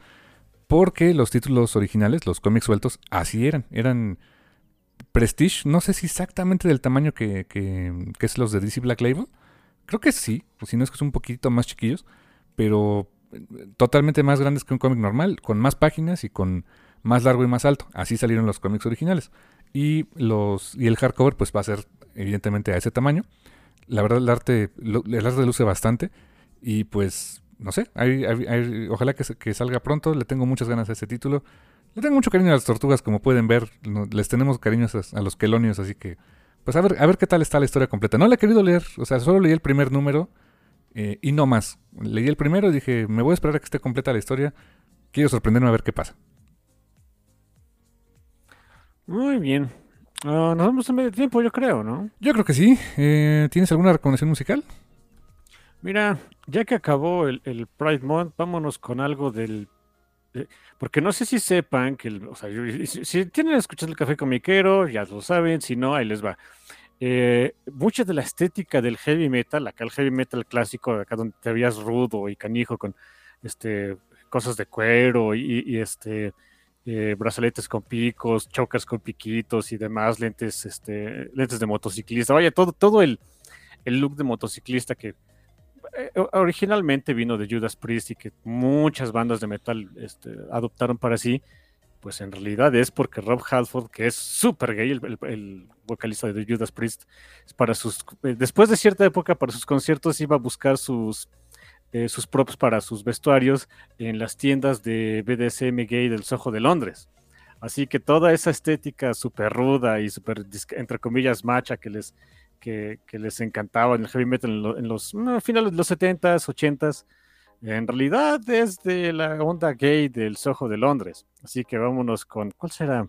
porque los títulos originales, los cómics sueltos, así eran. Eran Prestige, no sé si exactamente del tamaño que, que, que es los de DC Black Label. Creo que sí, o si no es que son un poquito más chiquillos, pero totalmente más grandes que un cómic normal, con más páginas y con más largo y más alto. Así salieron los cómics originales. Y los y el hardcover pues va a ser evidentemente a ese tamaño. La verdad el arte el arte luce bastante y pues no sé, hay- ojalá que, que salga pronto. Le tengo muchas ganas a ese título. Le tengo mucho cariño a las tortugas, como pueden ver. no- les tenemos cariños a, a los quelonios, así que pues a ver, a ver qué tal está la historia completa. No la he querido leer, o sea, solo leí el primer número eh, y no más. Leí el primero y dije, me voy a esperar a que esté completa la historia. Quiero sorprenderme a ver qué pasa. Muy bien. Ah, nos vamos a medio tiempo, yo creo, ¿no? Yo creo que sí. Eh, ¿Tienes alguna recomendación musical? Mira, ya que acabó el, el Pride Month, vámonos con algo del... porque no sé si sepan que, el- o sea, si tienen escuchando el café comiquero, ya lo saben, si no, ahí les va. Eh, mucha de la estética del heavy metal, acá el heavy metal clásico, acá donde te veías rudo y canijo con este, cosas de cuero y, este, eh, brazaletes con picos, chokers con piquitos y demás, lentes, este, lentes de motociclista, vaya, todo, todo el, el look de motociclista que eh, originalmente vino de Judas Priest y que muchas bandas de metal este, adoptaron para sí, pues en realidad es porque Rob Halford, que es súper gay, el, vocalista de Judas Priest, es para sus, eh, después de cierta época para sus conciertos iba a buscar sus, eh, sus props para sus vestuarios en las tiendas de BDSM gay del Soho de Londres. Así que toda esa estética súper ruda y súper, entre comillas, macha que les, que, les encantaba en el heavy metal en, lo- en los finales de los 70s, 80s, en realidad es de la onda gay del Soho de Londres. Así que vámonos con, ¿cuál será?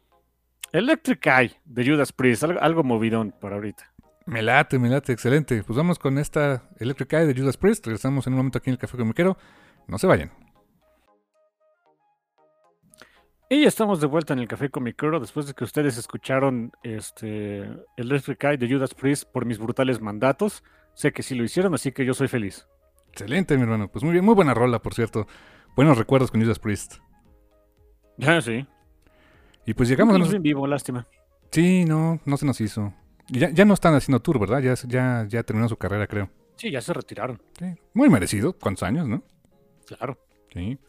Electric Eye de Judas Priest, algo, algo movidón por ahorita. Me late, me late, excelente. Pues vamos con esta Electric Eye de Judas Priest. Regresamos en un momento aquí en el Café Comiquero. No se vayan. Y estamos de vuelta en el Café Comicero después de que ustedes escucharon este, el Electric Eye de Judas Priest por mis brutales mandatos. Sé que sí lo hicieron, así que yo soy feliz. Excelente, mi hermano. Pues muy bien, muy buena rola, por cierto. Buenos recuerdos con Judas Priest. Ya, (laughs) sí. Y pues llegamos a los... en vivo, lástima. Sí, no, no se nos hizo. Ya, ya no están haciendo tour, ¿verdad? Ya, ya, ya terminó su carrera, creo. Sí, ya se retiraron. Sí. Muy merecido. ¿Cuántos años, no? Claro. Sí.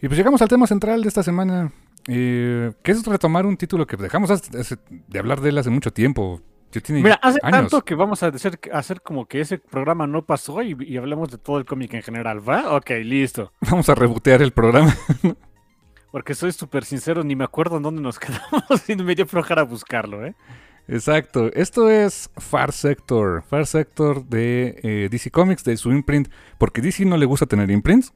Y pues llegamos al tema central de esta semana, eh, que es retomar un título que dejamos de hablar de él hace mucho tiempo. Ya tiene Mira, hace años. tanto que vamos a hacer, hacer como que ese programa no pasó y, y hablemos de todo el cómic en general, ¿va? Ok, listo. (laughs) Vamos a rebotear el programa. (laughs) Porque soy súper sincero, ni me acuerdo en dónde nos (laughs) quedamos y me dio flojera buscarlo, ¿eh? Exacto. Esto es Far Sector. Far Sector de eh, DC Comics, de su imprint. Porque DC no le gusta tener imprints.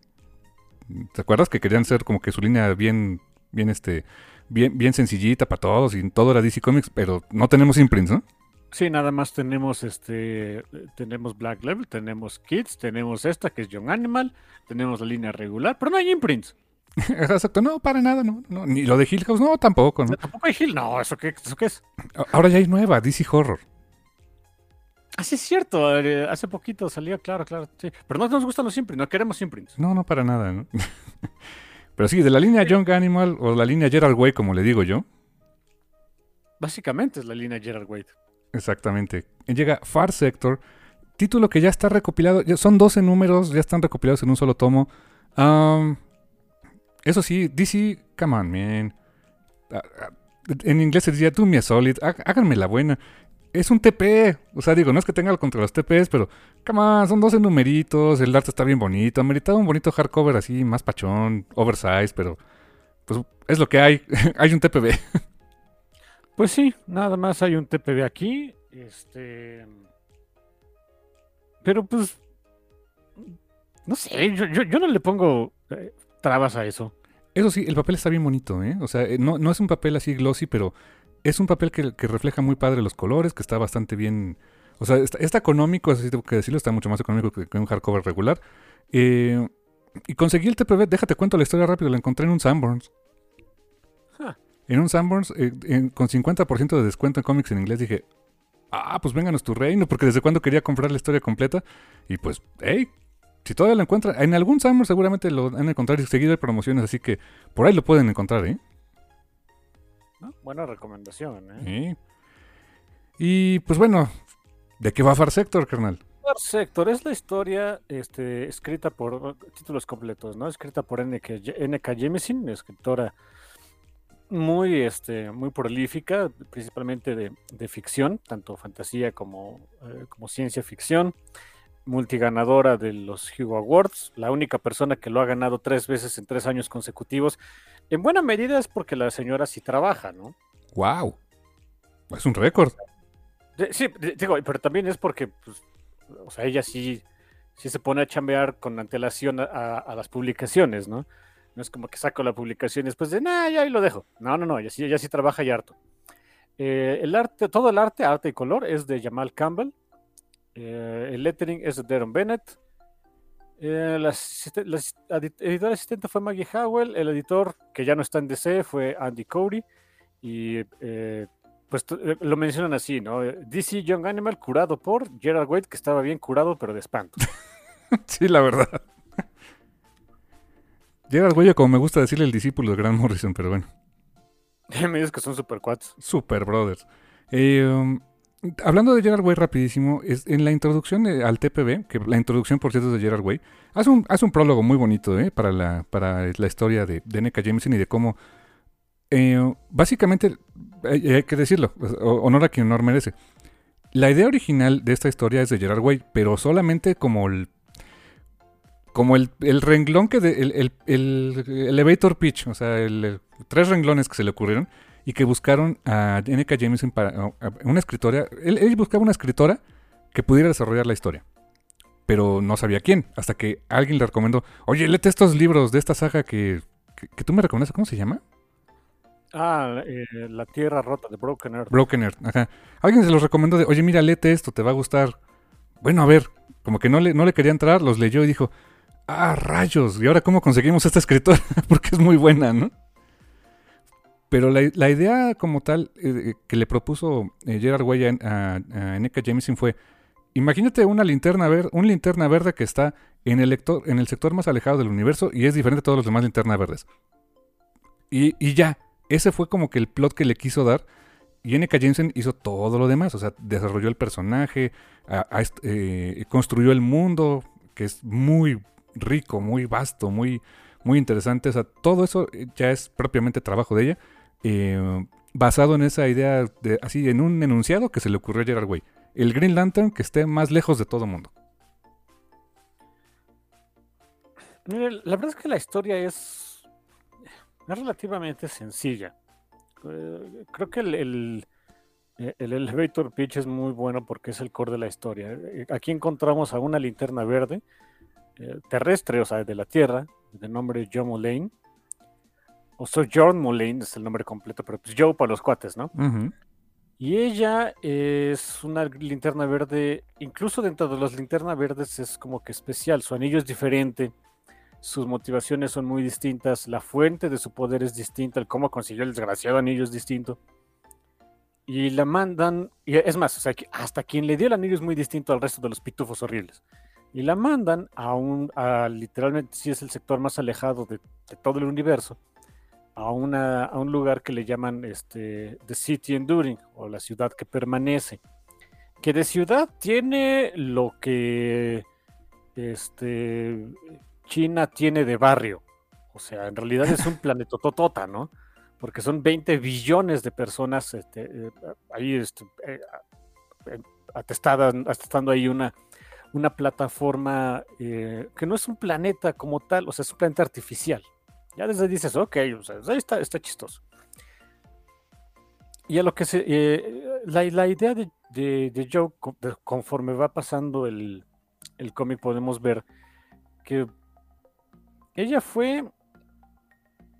¿Te acuerdas que querían ser como que su línea bien, bien, este, bien, bien sencillita para todos y todo era DC Comics, pero no tenemos imprints, ¿no? Sí, nada más tenemos este, tenemos Black Level, tenemos Kids, tenemos esta que es Young Animal, tenemos la línea regular, pero no hay imprints. (laughs) Exacto. No, para nada, no, no. Ni lo de Hill House, no, tampoco, ¿no? Tampoco hay Hill, no, ¿eso qué, ¿eso qué es? Ahora ya hay nueva, DC Horror. Ah, sí es cierto, eh, hace poquito salió, claro, claro, sí. Pero no nos gustan los imprints, no queremos imprints. No, no para nada, ¿no? (laughs) Pero sí, de la línea Young Animal o la línea Gerald Way, como le digo yo. Básicamente es la línea Gerard Wade. Exactamente. Llega Far Sector, título que ya está recopilado. son 12 números, ya están recopilados en un solo tomo. Eso sí, DC, come on, man. Ah, ah, En inglés se diría, do me a solid, há- háganme la buena. Es un TP, o sea, digo, no es que tenga contra los TPs, pero, come on, son 12 numeritos, el arte está bien bonito, ameritaba un bonito hardcover así, más pachón, oversize, pero, pues, es lo que hay, (laughs) hay un TPB. Pues sí, nada más hay un TPB aquí. Este. Pero pues. No sé, yo, yo, yo no le pongo eh, trabas a eso. Eso sí, el papel está bien bonito, ¿eh? O sea, eh, no, no es un papel así glossy, pero es un papel que, que refleja muy padre los colores, que está bastante bien. O sea, está, está económico, así tengo que decirlo, está mucho más económico que, que un hardcover regular. Eh, y conseguí el TPB, déjate cuento la historia rápido, lo encontré en un Sanborns. Ja. En un Sanborns, eh, en- con 50% de descuento en cómics en inglés, dije, ah, pues vénganos tu reino, porque desde cuando quería comprar la historia completa. Y pues, hey, si todavía lo encuentran, en algún Sanborns seguramente lo van a encontrar y seguido hay promociones, así que por ahí lo pueden encontrar, ¿eh? ¿no? Buena recomendación, ¿eh? Sí. Y pues bueno, ¿de qué va Far Sector, carnal? Third Sector es la historia este, escrita por títulos completos, ¿no? Escrita por N.K. N.K. Jemisin, escritora muy, este, muy prolífica, principalmente de, de ficción, tanto fantasía como, eh, como ciencia ficción. Multiganadora de los Hugo Awards, la única persona que lo ha ganado tres veces en tres años consecutivos. En buena medida es porque la señora sí trabaja, ¿no? ¡Wow! Es un récord. Sí, digo, pero también es porque, pues, o sea, ella sí, sí se pone a chambear con antelación a, a- a las publicaciones, ¿no? No es como que saco la publicación y después de, nah, ya ahí lo dejo. No, no, no, ella sí, ella sí trabaja y harto. Eh, el arte, todo el arte, arte y color, es de Jamal Campbell. Eh, el lettering es de Darren Bennett. Eh, la, asistente fue Maggie Howell. El editor, que ya no está en DC, fue Andy Cody. Y eh, pues lo mencionan así, ¿no? DC Young Animal curado por Gerard Wade, que estaba bien curado, pero de espanto. (laughs) sí, la verdad. Gerard Güello, como me gusta decirle el discípulo de Grant Morrison, pero bueno. (laughs) Me dices que son super cuates. Super Brothers. Eh, um, hablando de Gerard Way rapidísimo, es, en la introducción eh, al TPB, que la introducción por cierto es de Gerard Way, hace un, hace un prólogo muy bonito eh, para, la, para la historia de, de N.K. Jameson y de cómo, eh, básicamente, hay, que decirlo, honor a quien honor merece. La idea original de esta historia es de Gerard Way, pero solamente como el como el, el renglón que de, el, el- el elevator pitch, o sea, el- tres renglones que se le ocurrieron y que buscaron a N.K. Jameson para una escritora. Él, él buscaba una escritora que pudiera desarrollar la historia. Pero no sabía quién. Hasta que alguien le recomendó: Oye, léete estos libros de esta saga que, que, que tú me recomiendas. ¿Cómo se llama? Ah, eh, La Tierra Rota de Broken Earth. Broken Earth. Ajá. Alguien se los recomendó de: Oye, mira, léete esto, te va a gustar. Bueno, a ver. Como que no le, no le quería entrar, los leyó y dijo: Ah, rayos. ¿Y ahora cómo conseguimos esta escritora? (laughs) Porque es muy buena, ¿no? Pero la, la idea como tal eh, que le propuso eh, Gerard Way a, a, a N.K. Jemisin fue, imagínate una linterna, ver, un linterna verde que está en el, lector, en el sector más alejado del universo y es diferente a todos los demás linternas verdes. Y, y ya, ese fue como que el plot que le quiso dar. Y N.K. Jensen hizo todo lo demás, o sea, desarrolló el personaje, eh, construyó el mundo, que es muy rico, muy vasto, muy, muy interesante. Todo eso ya es propiamente trabajo de ella, eh, basado en esa idea, de, así, en un enunciado que se le ocurrió a Gerard Way. El Green Lantern que esté más lejos de todo mundo. La verdad es que la historia es, es relativamente sencilla. Eh, creo que el, el- el elevator pitch es muy bueno porque es el core de la historia. Eh, Aquí encontramos a una linterna verde eh, terrestre, o sea, de la Tierra, de nombre Joe Mullane. O John Mullane es el nombre completo, pero pues Joe para los cuates, ¿no? Y ella es una linterna verde, incluso dentro de las linternas verdes es como que especial, su anillo es diferente, sus motivaciones son muy distintas, la fuente de su poder es distinta, el cómo consiguió el desgraciado anillo es distinto. Y la mandan, y es más, o sea, hasta quien le dio el anillo es muy distinto al resto de los pitufos horribles. Y la mandan a un, a literalmente, si es el sector más alejado de, de todo el universo, a, una, a un lugar que le llaman este, The City Enduring o la ciudad que permanece. Que de ciudad tiene lo que este, China tiene de barrio. O sea, en realidad es un (laughs) planetototota, ¿no? Porque son 20 billones de personas este, eh, ahí este, eh, eh, atestadas, atestando ahí una, una plataforma eh, que no es un planeta como tal, o sea, es un planeta artificial. Ya desde ahí dices, ok, ahí está, está chistoso. Y a lo que se. eh, la, la idea de, de, de Joe, conforme va pasando el, el cómic, podemos ver que ella fue.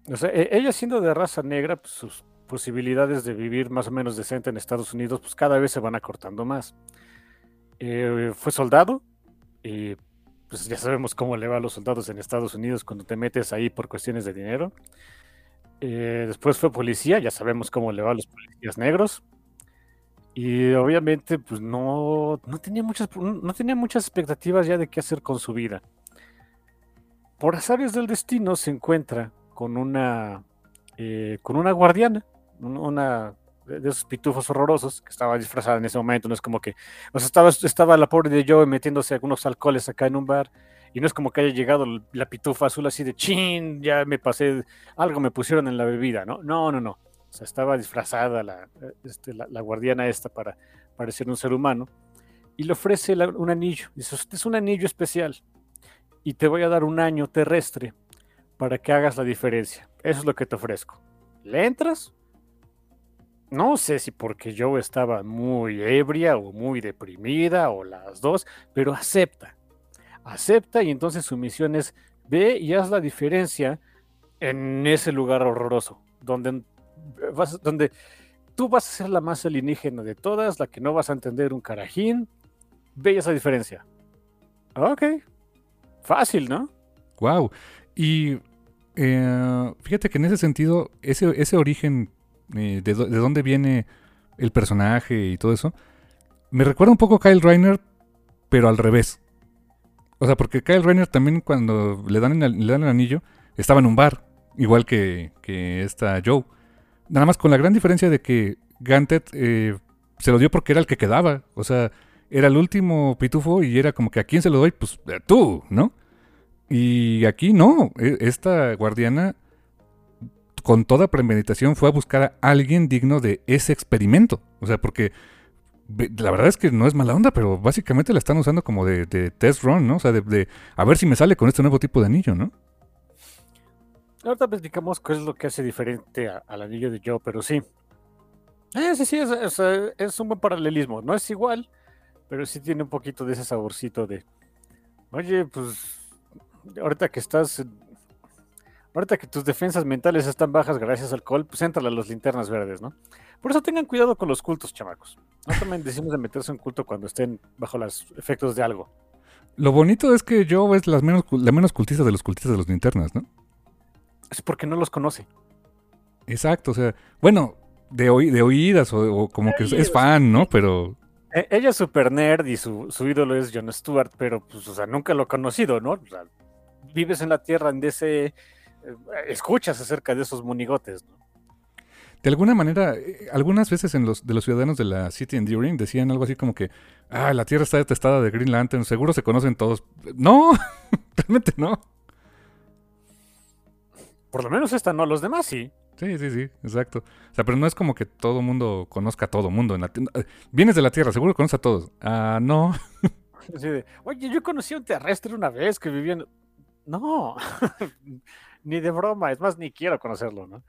O sea, e- ella siendo de raza negra, pues, sus posibilidades de vivir más o menos decente en Estados Unidos, pues cada vez se van acortando más. Eh, fue soldado, y pues ya sabemos cómo le va a los soldados en Estados Unidos cuando te metes ahí por cuestiones de dinero. Eh, después fue policía, ya sabemos cómo le va a los policías negros. Y obviamente, pues no, no tenía muchas, no tenía muchas expectativas ya de qué hacer con su vida. Por azares del destino se encuentra con una, eh, con una guardiana, un- una de esos pitufos horrorosos que estaba disfrazada en ese momento. No es como que, o sea, estaba, estaba la pobre de Joe metiéndose algunos alcoholes acá en un bar. Y no es como que haya llegado la pitufa azul así de chin, ya me pasé, algo me pusieron en la bebida, ¿no? No, no, no. O sea, estaba disfrazada la, este, la, la guardiana esta para parecer un ser humano. Y le ofrece la- un anillo. Dice, es un anillo especial. Y te voy a dar un año terrestre para que hagas la diferencia. Eso es lo que te ofrezco. ¿Le entras? No sé si porque yo estaba muy ebria o muy deprimida o las dos, pero acepta. Acepta y entonces su misión es ve y haz la diferencia en ese lugar horroroso, donde, vas, donde tú vas a ser la más alienígena de todas, la que no vas a entender un carajín. Ve esa diferencia. Ok. Fácil, ¿no? Wow. Y eh, fíjate que en ese sentido, ese, ese origen eh, de, de dónde viene el personaje y todo eso, me recuerda un poco a Kyle Reiner, pero al revés. O sea, porque Kyle Reiner también cuando le dan, el, le dan el anillo, estaba en un bar, igual que, que esta Joe. Nada más con la gran diferencia de que Gantet eh, se lo dio porque era el que quedaba. O sea, era el último pitufo y era como que a quién se lo doy, pues eh, tú, ¿no? Y aquí no, e- esta guardiana con toda premeditación fue a buscar a alguien digno de ese experimento. O sea, porque la verdad es que no es mala onda, pero básicamente la están usando como de, test run, ¿no? O sea, de, a ver si me sale con este nuevo tipo de anillo, ¿no? Ahorita platicamos qué es lo que hace diferente al anillo de Joe, pero sí. Eh, sí, sí, es un buen paralelismo. No es igual, pero sí tiene un poquito de ese saborcito de. Oye, pues. Ahorita que estás. Ahorita que tus defensas mentales están bajas gracias al alcohol, pues entra a las linternas verdes, ¿no? Por eso tengan cuidado con los cultos, chamacos. No tomen decisiones de meterse en culto cuando estén bajo los efectos de algo. Lo bonito es que Joe es las menos, la menos cultista de los cultistas de los linternas, ¿no? Es porque no los conoce. Exacto, o sea, bueno, de, oí- de oídas o, o como que es, es fan, ¿no? Pero E- Ella es super nerd y su, su ídolo es Jon Stewart, pero pues, o sea, nunca lo he conocido, ¿no? O sea, vives en la tierra en ese. Escuchas acerca de esos monigotes, ¿no? de alguna manera, eh, algunas veces en los de los ciudadanos de la City Enduring decían algo así como que, ah, la Tierra está detestada de Green Lantern, seguro se conocen todos. No, (laughs) realmente no. Por lo menos esta no, los demás sí. Sí, sí, sí, exacto. O sea, pero no es como que todo mundo conozca a todo mundo. En la Vienes de la Tierra, seguro conoces a todos. Ah, no. (laughs) De, Oye, yo conocí a un terrestre una vez que vivía en... No, (laughs) ni de broma, es más, ni quiero conocerlo, ¿no?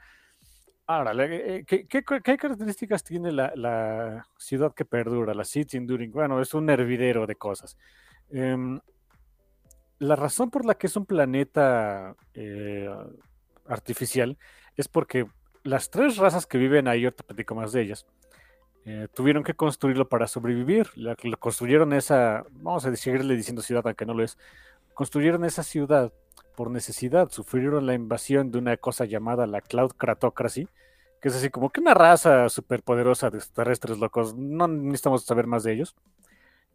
Ahora, le- eh, ¿qué, qué- qué características tiene la, la ciudad que perdura, la City Enduring? Bueno, es un hervidero de cosas. Em, la razón por la que es un planeta eh, artificial es porque las tres razas que viven ahí, ahorita platico más de ellas, eh, tuvieron que construirlo para sobrevivir. La construyeron esa, vamos a seguirle diciendo ciudad, aunque no lo es, construyeron esa ciudad por necesidad, sufrieron la invasión de una cosa llamada la Cloud Cratocracy, que es así como que una raza superpoderosa de extraterrestres locos, no necesitamos saber más de ellos,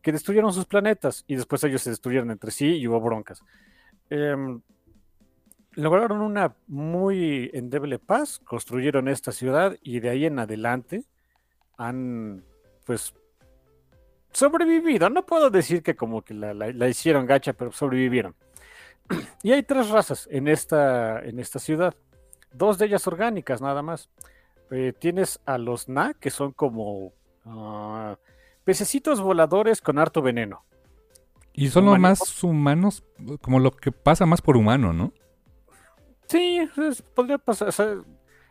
que destruyeron sus planetas y después ellos se destruyeron entre sí y hubo broncas. Em, lograron una muy endeble paz, construyeron esta ciudad y de ahí en adelante han pues sobrevivido. No puedo decir que como que la hicieron gacha, pero sobrevivieron. Y hay tres razas en esta, en esta ciudad. Dos de ellas orgánicas, nada más. Eh, tienes a los Na, que son como ah, pececitos voladores con harto veneno. Y son los más humanos, como lo que pasa más por humano, ¿no? Sí, es- podría pasar. o sea,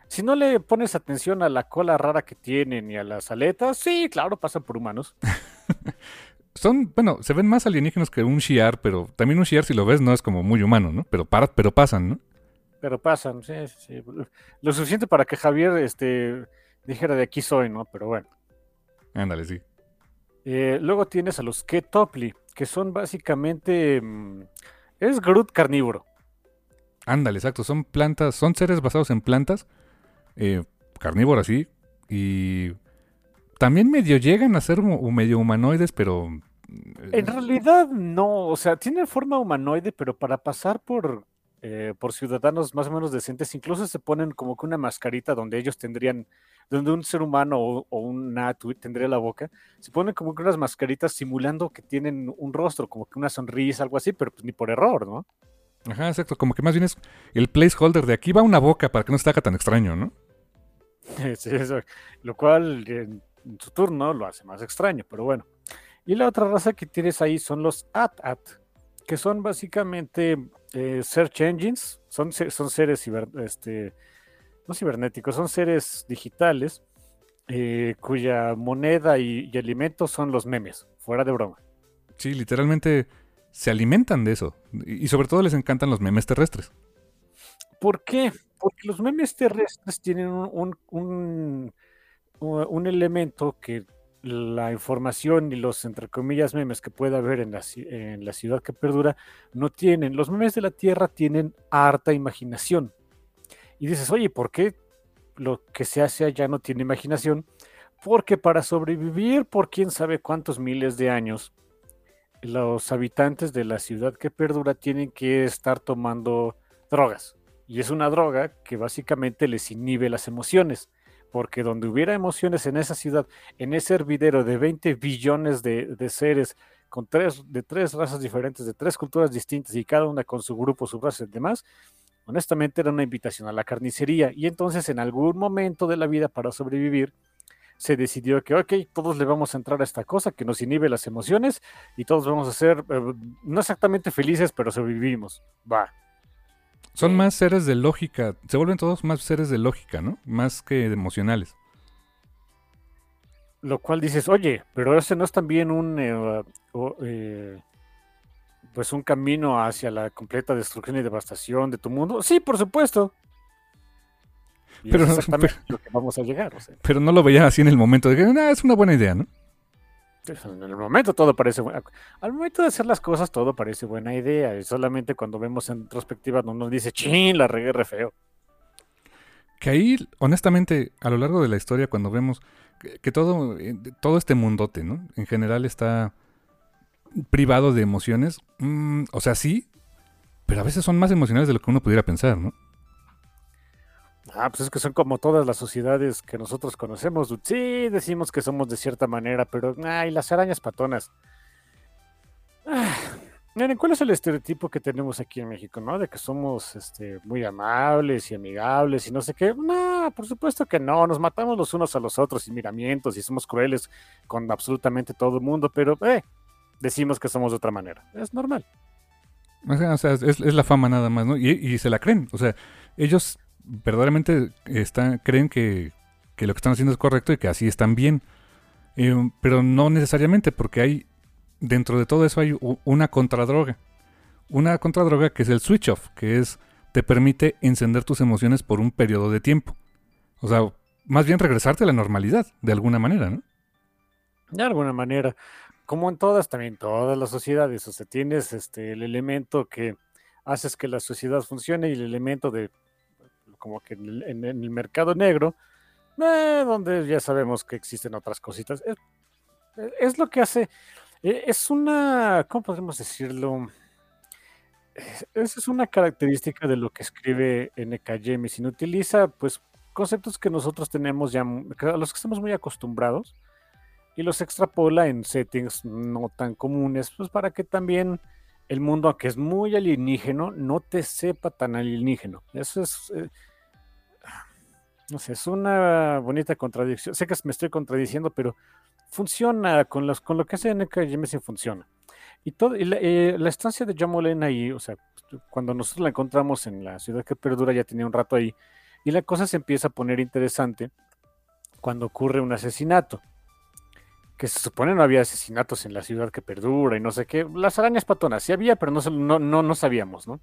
si no le pones atención a la cola rara que tienen y a las aletas, sí, claro, pasan por humanos. (laughs) Son, bueno, se ven más alienígenos que un Shiar, pero también un Shiar, si lo ves, no es como muy humano, ¿no? Pero, para, pero pasan, ¿no? Pero pasan, sí, sí, sí. Lo suficiente para que Javier este, dijera de aquí soy, ¿no? Pero bueno. Ándale, sí. Eh, luego tienes a los Ketopli, que son básicamente. mm, es Groot carnívoro. Ándale, exacto. Son plantas, son seres basados en plantas, eh, carnívoras, sí. Y también medio llegan a ser medio humanoides, pero... eh, En realidad no, o sea, tienen forma humanoide, pero para pasar por, eh, por ciudadanos más o menos decentes, incluso se ponen como que una mascarita donde ellos tendrían, donde un ser humano o, o un natu tendría la boca, se ponen como que unas mascaritas simulando que tienen un rostro, como que una sonrisa, algo así, pero pues ni por error, ¿no? Ajá, exacto. Como que más bien es el placeholder de aquí va una boca para que no se haga tan extraño, ¿no? (laughs) Sí, eso, lo cual en, en su turno lo hace más extraño, pero bueno. Y la otra raza que tienes ahí son los AT-AT, que son básicamente eh, search engines, son, son seres ciber- este, no cibernéticos, son seres digitales eh, cuya moneda y, y alimento son los memes, fuera de broma. Sí, literalmente se alimentan de eso. Y y sobre todo les encantan los memes terrestres. ¿Por qué? Porque los memes terrestres tienen un, un- un- un elemento que la información y los, entre comillas, memes que puede haber en la, en la ciudad que perdura no tienen. Los memes de la Tierra tienen harta imaginación. Y dices, oye, ¿por qué lo que se hace allá no tiene imaginación? Porque para sobrevivir por quién sabe cuántos miles de años, los habitantes de la ciudad que perdura tienen que estar tomando drogas. Y es una droga que básicamente les inhibe las emociones. Porque donde hubiera emociones en esa ciudad, en ese hervidero de 20 billones de, seres con tres, de tres razas diferentes, de tres culturas distintas y cada una con su grupo, su raza y demás, honestamente era una invitación a la carnicería. Y entonces en algún momento de la vida para sobrevivir, se decidió que, ok, todos le vamos a entrar a esta cosa que nos inhibe las emociones y todos vamos a ser, eh, no exactamente felices, pero sobrevivimos. Va. Son Sí. más seres de lógica. Se vuelven todos más seres de lógica, ¿no? Más que emocionales. Lo cual dices, oye, pero ese no es también un, eh, o- eh, pues un camino hacia la completa destrucción y devastación de tu mundo. Sí, por supuesto. Y Pero- es (laughs) exactamente lo que vamos a llegar. o sea. Pero no lo veían así en el momento de que "Ah, es una buena idea, ¿no? En el momento todo parece. Al momento de hacer las cosas todo parece buena idea. Y solamente cuando vemos en retrospectiva no nos dice, chin, la regué re feo. que ahí, honestamente, a lo largo de la historia, cuando vemos que, todo, eh, todo este mundote, ¿no? En general está privado de emociones. Mm, o sea, sí, pero a veces son más emocionales de lo que uno pudiera pensar, ¿no? Ah, pues es que son como todas las sociedades que nosotros conocemos. Sí, decimos que somos de cierta manera, pero ay, las arañas patonas. Ah, miren, ¿cuál es el estereotipo que tenemos aquí en México, no? De que somos este, muy amables y amigables y no sé qué. No, por supuesto que no. Nos matamos los unos a los otros y miramientos y somos crueles con absolutamente todo el mundo, pero eh, decimos que somos de otra manera. Es normal. O sea, es, la fama nada más, ¿no? Y se la creen. O sea, ellos verdaderamente están, creen que, lo que están haciendo es correcto y que así están bien. Eh, pero no necesariamente, porque hay, dentro de todo eso hay una contradroga. Una contradroga que es el switch off, que es, te permite encender tus emociones por un periodo de tiempo. O sea, más bien regresarte a la normalidad, de alguna manera, ¿no? De alguna manera. Como en todas, también todas las sociedades. O sea, tienes este, el elemento que haces que la sociedad funcione y el elemento de como que en el, mercado negro, eh, donde ya sabemos que existen otras cositas. Es, lo que hace, e, es una, ¿cómo podemos decirlo? Esa es una característica de lo que escribe N.K. Jemisin. Utiliza, pues, conceptos que nosotros tenemos ya, a los que estamos muy acostumbrados, y los extrapola en settings no tan comunes, pues para que también el mundo, aunque es muy alienígeno, no te sepa tan alienígeno. Eso es, eh, no sé, es una bonita contradicción. Sé que me estoy contradiciendo, pero funciona con, los, con lo que hace NK Jameson funciona. Y, todo, eh, la, estancia de John Molena ahí, o sea, cuando nosotros la encontramos en la ciudad que perdura, ya tenía un rato ahí, y la cosa se empieza a poner interesante cuando ocurre un asesinato. Que se supone no había asesinatos en la ciudad que perdura y no sé qué. Las arañas patonas sí había, pero no, no, no, no sabíamos, ¿no?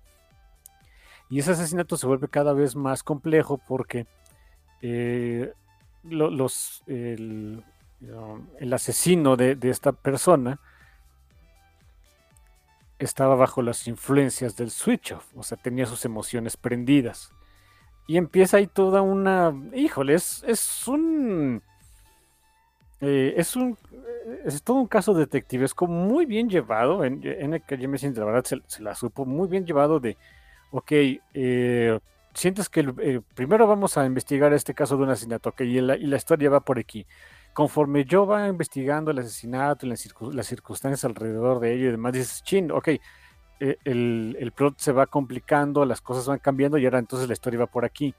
Y ese asesinato se vuelve cada vez más complejo porque eh, los, el, asesino de, esta persona estaba bajo las influencias del switch off, o sea, tenía sus emociones prendidas. Y empieza ahí toda una. Híjole, es, un. Eh, es un. Es todo un caso detectivesco muy bien llevado. En, en el que la verdad se, se, la supo muy bien llevado de. Ok, eh, sientes que eh, primero vamos a investigar este caso de un asesinato, la, y la historia va por aquí. Conforme yo va investigando el asesinato y las, circunstancias alrededor de ello y demás, dices, chin, ok, eh, el, plot se va complicando, las cosas van cambiando y ahora entonces la historia va por aquí.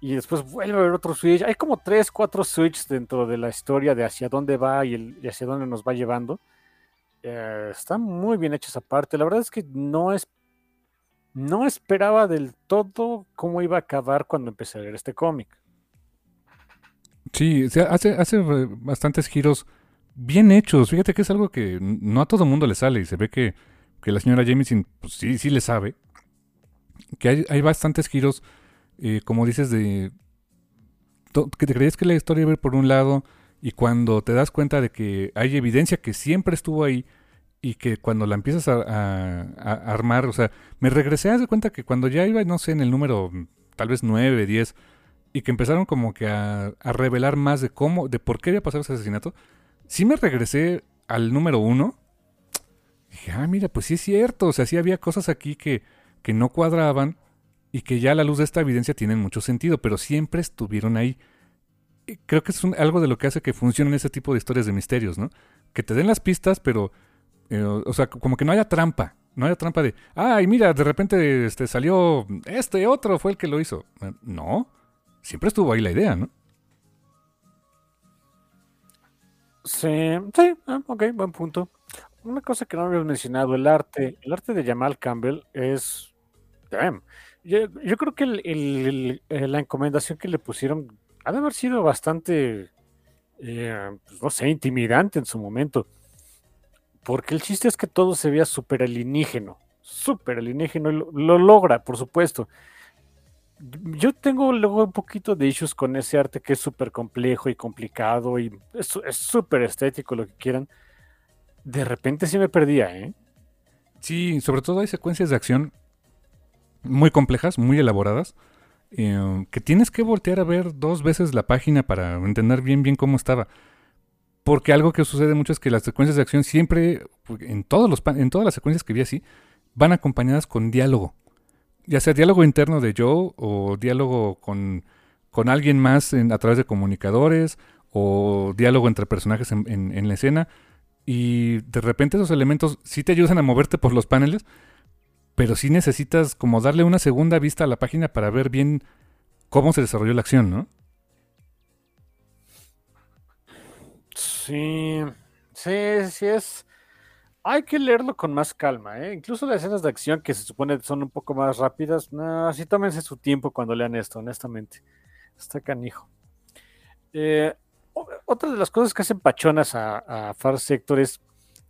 Y después vuelve a haber otro switch. Hay como tres, cuatro switches dentro de la historia de hacia dónde va y, hacia dónde nos va llevando. Eh, está muy bien hecha esa parte. La verdad es que no es no esperaba del todo cómo iba a acabar cuando empecé a leer este cómic. Sí, hace, hace bastantes giros bien hechos. Fíjate que es algo que no a todo mundo le sale y se ve que, la señora Jameson pues, sí, sí le sabe. Que hay, bastantes giros, eh, como dices, de que te creías que la historia iba por un lado y cuando te das cuenta de que hay evidencia que siempre estuvo ahí y que cuando la empiezas a, armar, o sea, me regresé a dar cuenta que cuando ya iba, no sé, en el número tal vez 9, 10, y que empezaron como que a, revelar más de cómo, de por qué había pasado ese asesinato, sí me regresé al número 1. Dije, ah, mira, pues sí es cierto, o sea, sí había cosas aquí que, que no cuadraban y que ya a la luz de esta evidencia tienen mucho sentido, pero siempre estuvieron ahí. creo que es algo de lo que hace que funcionen ese tipo de historias de misterios, ¿no? Que te den las pistas, pero eh, o sea, como que no haya trampa. No haya trampa de, ay, mira, de repente este, salió este otro, fue el que lo hizo. Eh, no, siempre estuvo ahí la idea, ¿no? Sí, sí, ah, ok, buen punto. Una cosa que no habíamos mencionado, el arte, el arte de Jamal Campbell es... Yo, creo que eh, la encomendación que le pusieron ha de haber sido bastante, pues, no sé, intimidante en su momento. Porque el chiste es que todo se vea súper alienígeno, súper alienígeno, lo, logra, por supuesto. Yo tengo luego un poquito de issues con ese arte que es súper complejo y complicado y es súper estético, lo que quieran. De repente sí me perdía, ¿eh? Sí, sobre todo hay secuencias de acción muy complejas, muy elaboradas, eh, que tienes que voltear a ver dos veces la página para entender bien bien cómo estaba. Porque algo que sucede mucho es que las secuencias de acción siempre, en, todos los, en todas las secuencias que vi así, van acompañadas con diálogo. Ya sea diálogo interno de Joe o diálogo con, con alguien más a través de comunicadores o diálogo entre personajes en, en, la escena. Y de repente esos elementos sí te ayudan a moverte por los paneles, pero sí necesitas como darle una segunda vista a la página para ver bien cómo se desarrolló la acción, ¿no? Sí, sí, sí es. Hay que leerlo con más calma, ¿eh? Incluso las escenas de acción que se supone son un poco más rápidas, no, sí tómense su tiempo cuando lean esto, honestamente. Está canijo. Eh, otra de las cosas que hacen pachonas a, Far Sector es,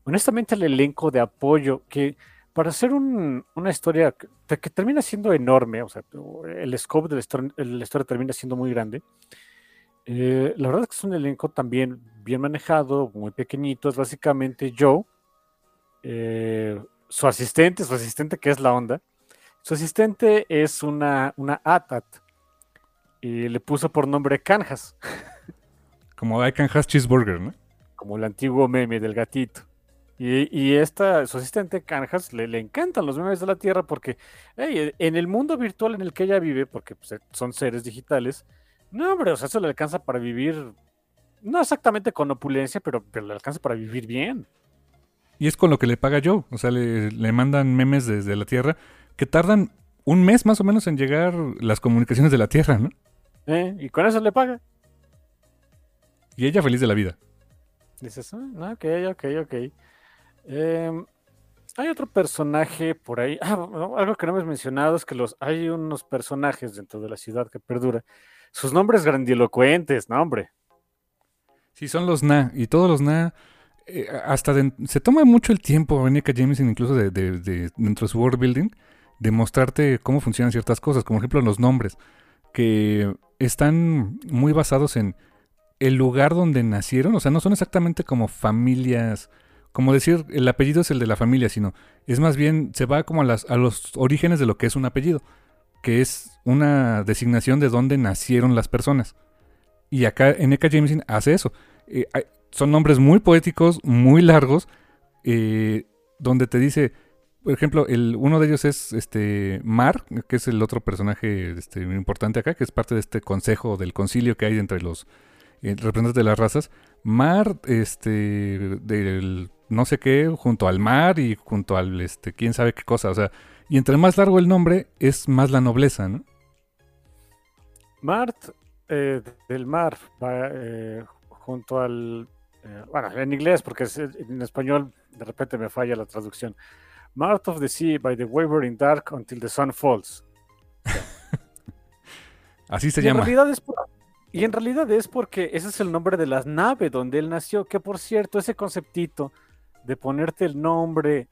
honestamente, el elenco de apoyo, que para hacer una historia que, termina siendo enorme, o sea, el scope de la historia, termina siendo muy grande, eh, la verdad es que es un elenco también bien manejado, muy pequeñito, es básicamente Joe, eh, su asistente, su asistente que es la onda, su asistente es una, una ATAT, y le puso por nombre Canjas. (laughs) Como I can cheeseburger, ¿no? Como el antiguo meme del gatito. Y, esta, su asistente Canjas, le, le, encantan los memes de la Tierra porque en el mundo virtual en el que ella vive, porque pues, son seres digitales, no, hombre, o sea, eso le alcanza para vivir, no exactamente con opulencia, pero, pero le alcanza para vivir bien. Y es con lo que le paga Joe, o sea, le, le mandan memes desde la Tierra que tardan un mes más o menos en llegar las comunicaciones de la Tierra, ¿no? ¿Eh? Y con eso le paga. Y ella feliz de la vida. Dices, ah, ok, ok, ok. Em, hay otro personaje por ahí. Ah, algo que no hemos mencionado es que los, hay unos personajes dentro de la ciudad que perdura. Sus nombres grandilocuentes, ¿no, hombre? Sí, son los Na. Y todos los Na. Eh, hasta se toma mucho el tiempo, N.K. Jameson, incluso de, dentro de su world building, de mostrarte cómo funcionan ciertas cosas. Como ejemplo, los nombres. Que están muy basados en el lugar donde nacieron, o sea, no son exactamente como familias, como decir, el apellido es el de la familia, sino es más bien, se va como a, las, a los orígenes de lo que es un apellido, que es una designación de dónde nacieron las personas. Y acá en Eka Jameson hace eso. Eh, son nombres muy poéticos, muy largos, eh, donde te dice, por ejemplo, el, uno de ellos es este Mar, que es el otro personaje este, importante acá, que es parte de este consejo del concilio que hay entre los eh, representantes de las razas, mar, este, del no sé qué, junto al mar y junto al, este, quién sabe qué cosa, o sea, y entre más largo el nombre, es más la nobleza, ¿no? Mart eh, del mar, eh, junto al, bueno, en inglés, porque en español de repente me falla la traducción. Mart of the Sea by the Wavering Dark until the Sun Falls. (laughs) Así se llama. En realidad es y en realidad es porque ese es el nombre de la nave donde él nació, que por cierto, ese conceptito de ponerte el nombre,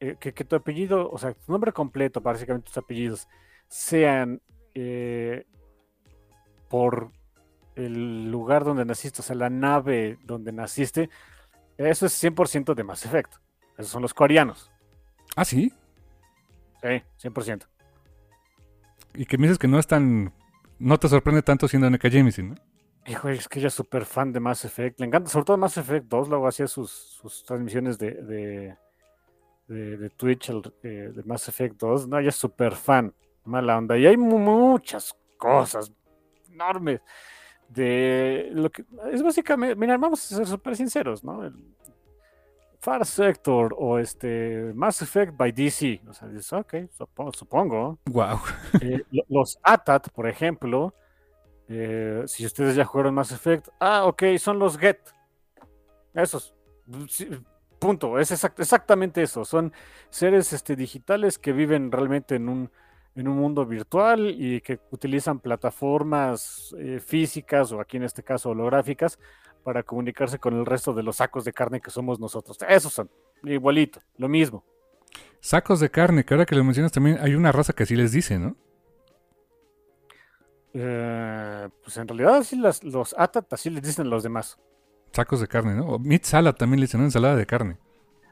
eh, que, tu apellido, o sea, tu nombre completo, básicamente tus apellidos, sean eh, por el lugar donde naciste, o sea, la nave donde naciste, eso es 100% de Mass Effect. Esos son los coreanos. ¿Ah, sí? Sí, 100%. Y que me dices que no es tan no te sorprende tanto siendo N.K. Jemisin, ¿no? Hijo, es que ella es súper fan de Mass Effect. Le encanta, sobre todo Mass Effect 2, luego hacía sus, sus transmisiones de, de, de, Twitch eh, de Mass Effect 2. No, ella es súper fan. Mala onda. Y hay muchas cosas enormes de lo que es básicamente, mira, vamos a ser súper sinceros, ¿no? El Far Sector o este Mass Effect by DC. O sea, dices, ok, supongo. Wow. (laughs) Eh, los ATAT, por ejemplo, eh, si ustedes ya jugaron Mass Effect, ah, ok, son los Get. Esos. Punto. Es exactamente eso. Son seres este, digitales que viven realmente en un, en un mundo virtual y que utilizan plataformas eh, físicas o aquí en este caso holográficas para comunicarse con el resto de los sacos de carne que somos nosotros. Esos son, igualito, lo mismo. Sacos de carne, que ahora que lo mencionas también hay una raza que así les dice, ¿no? Eh, pues en realidad así los atat así les dicen los demás. Sacos de carne, ¿no? O meat salad también le dicen, ¿no? Ensalada de carne.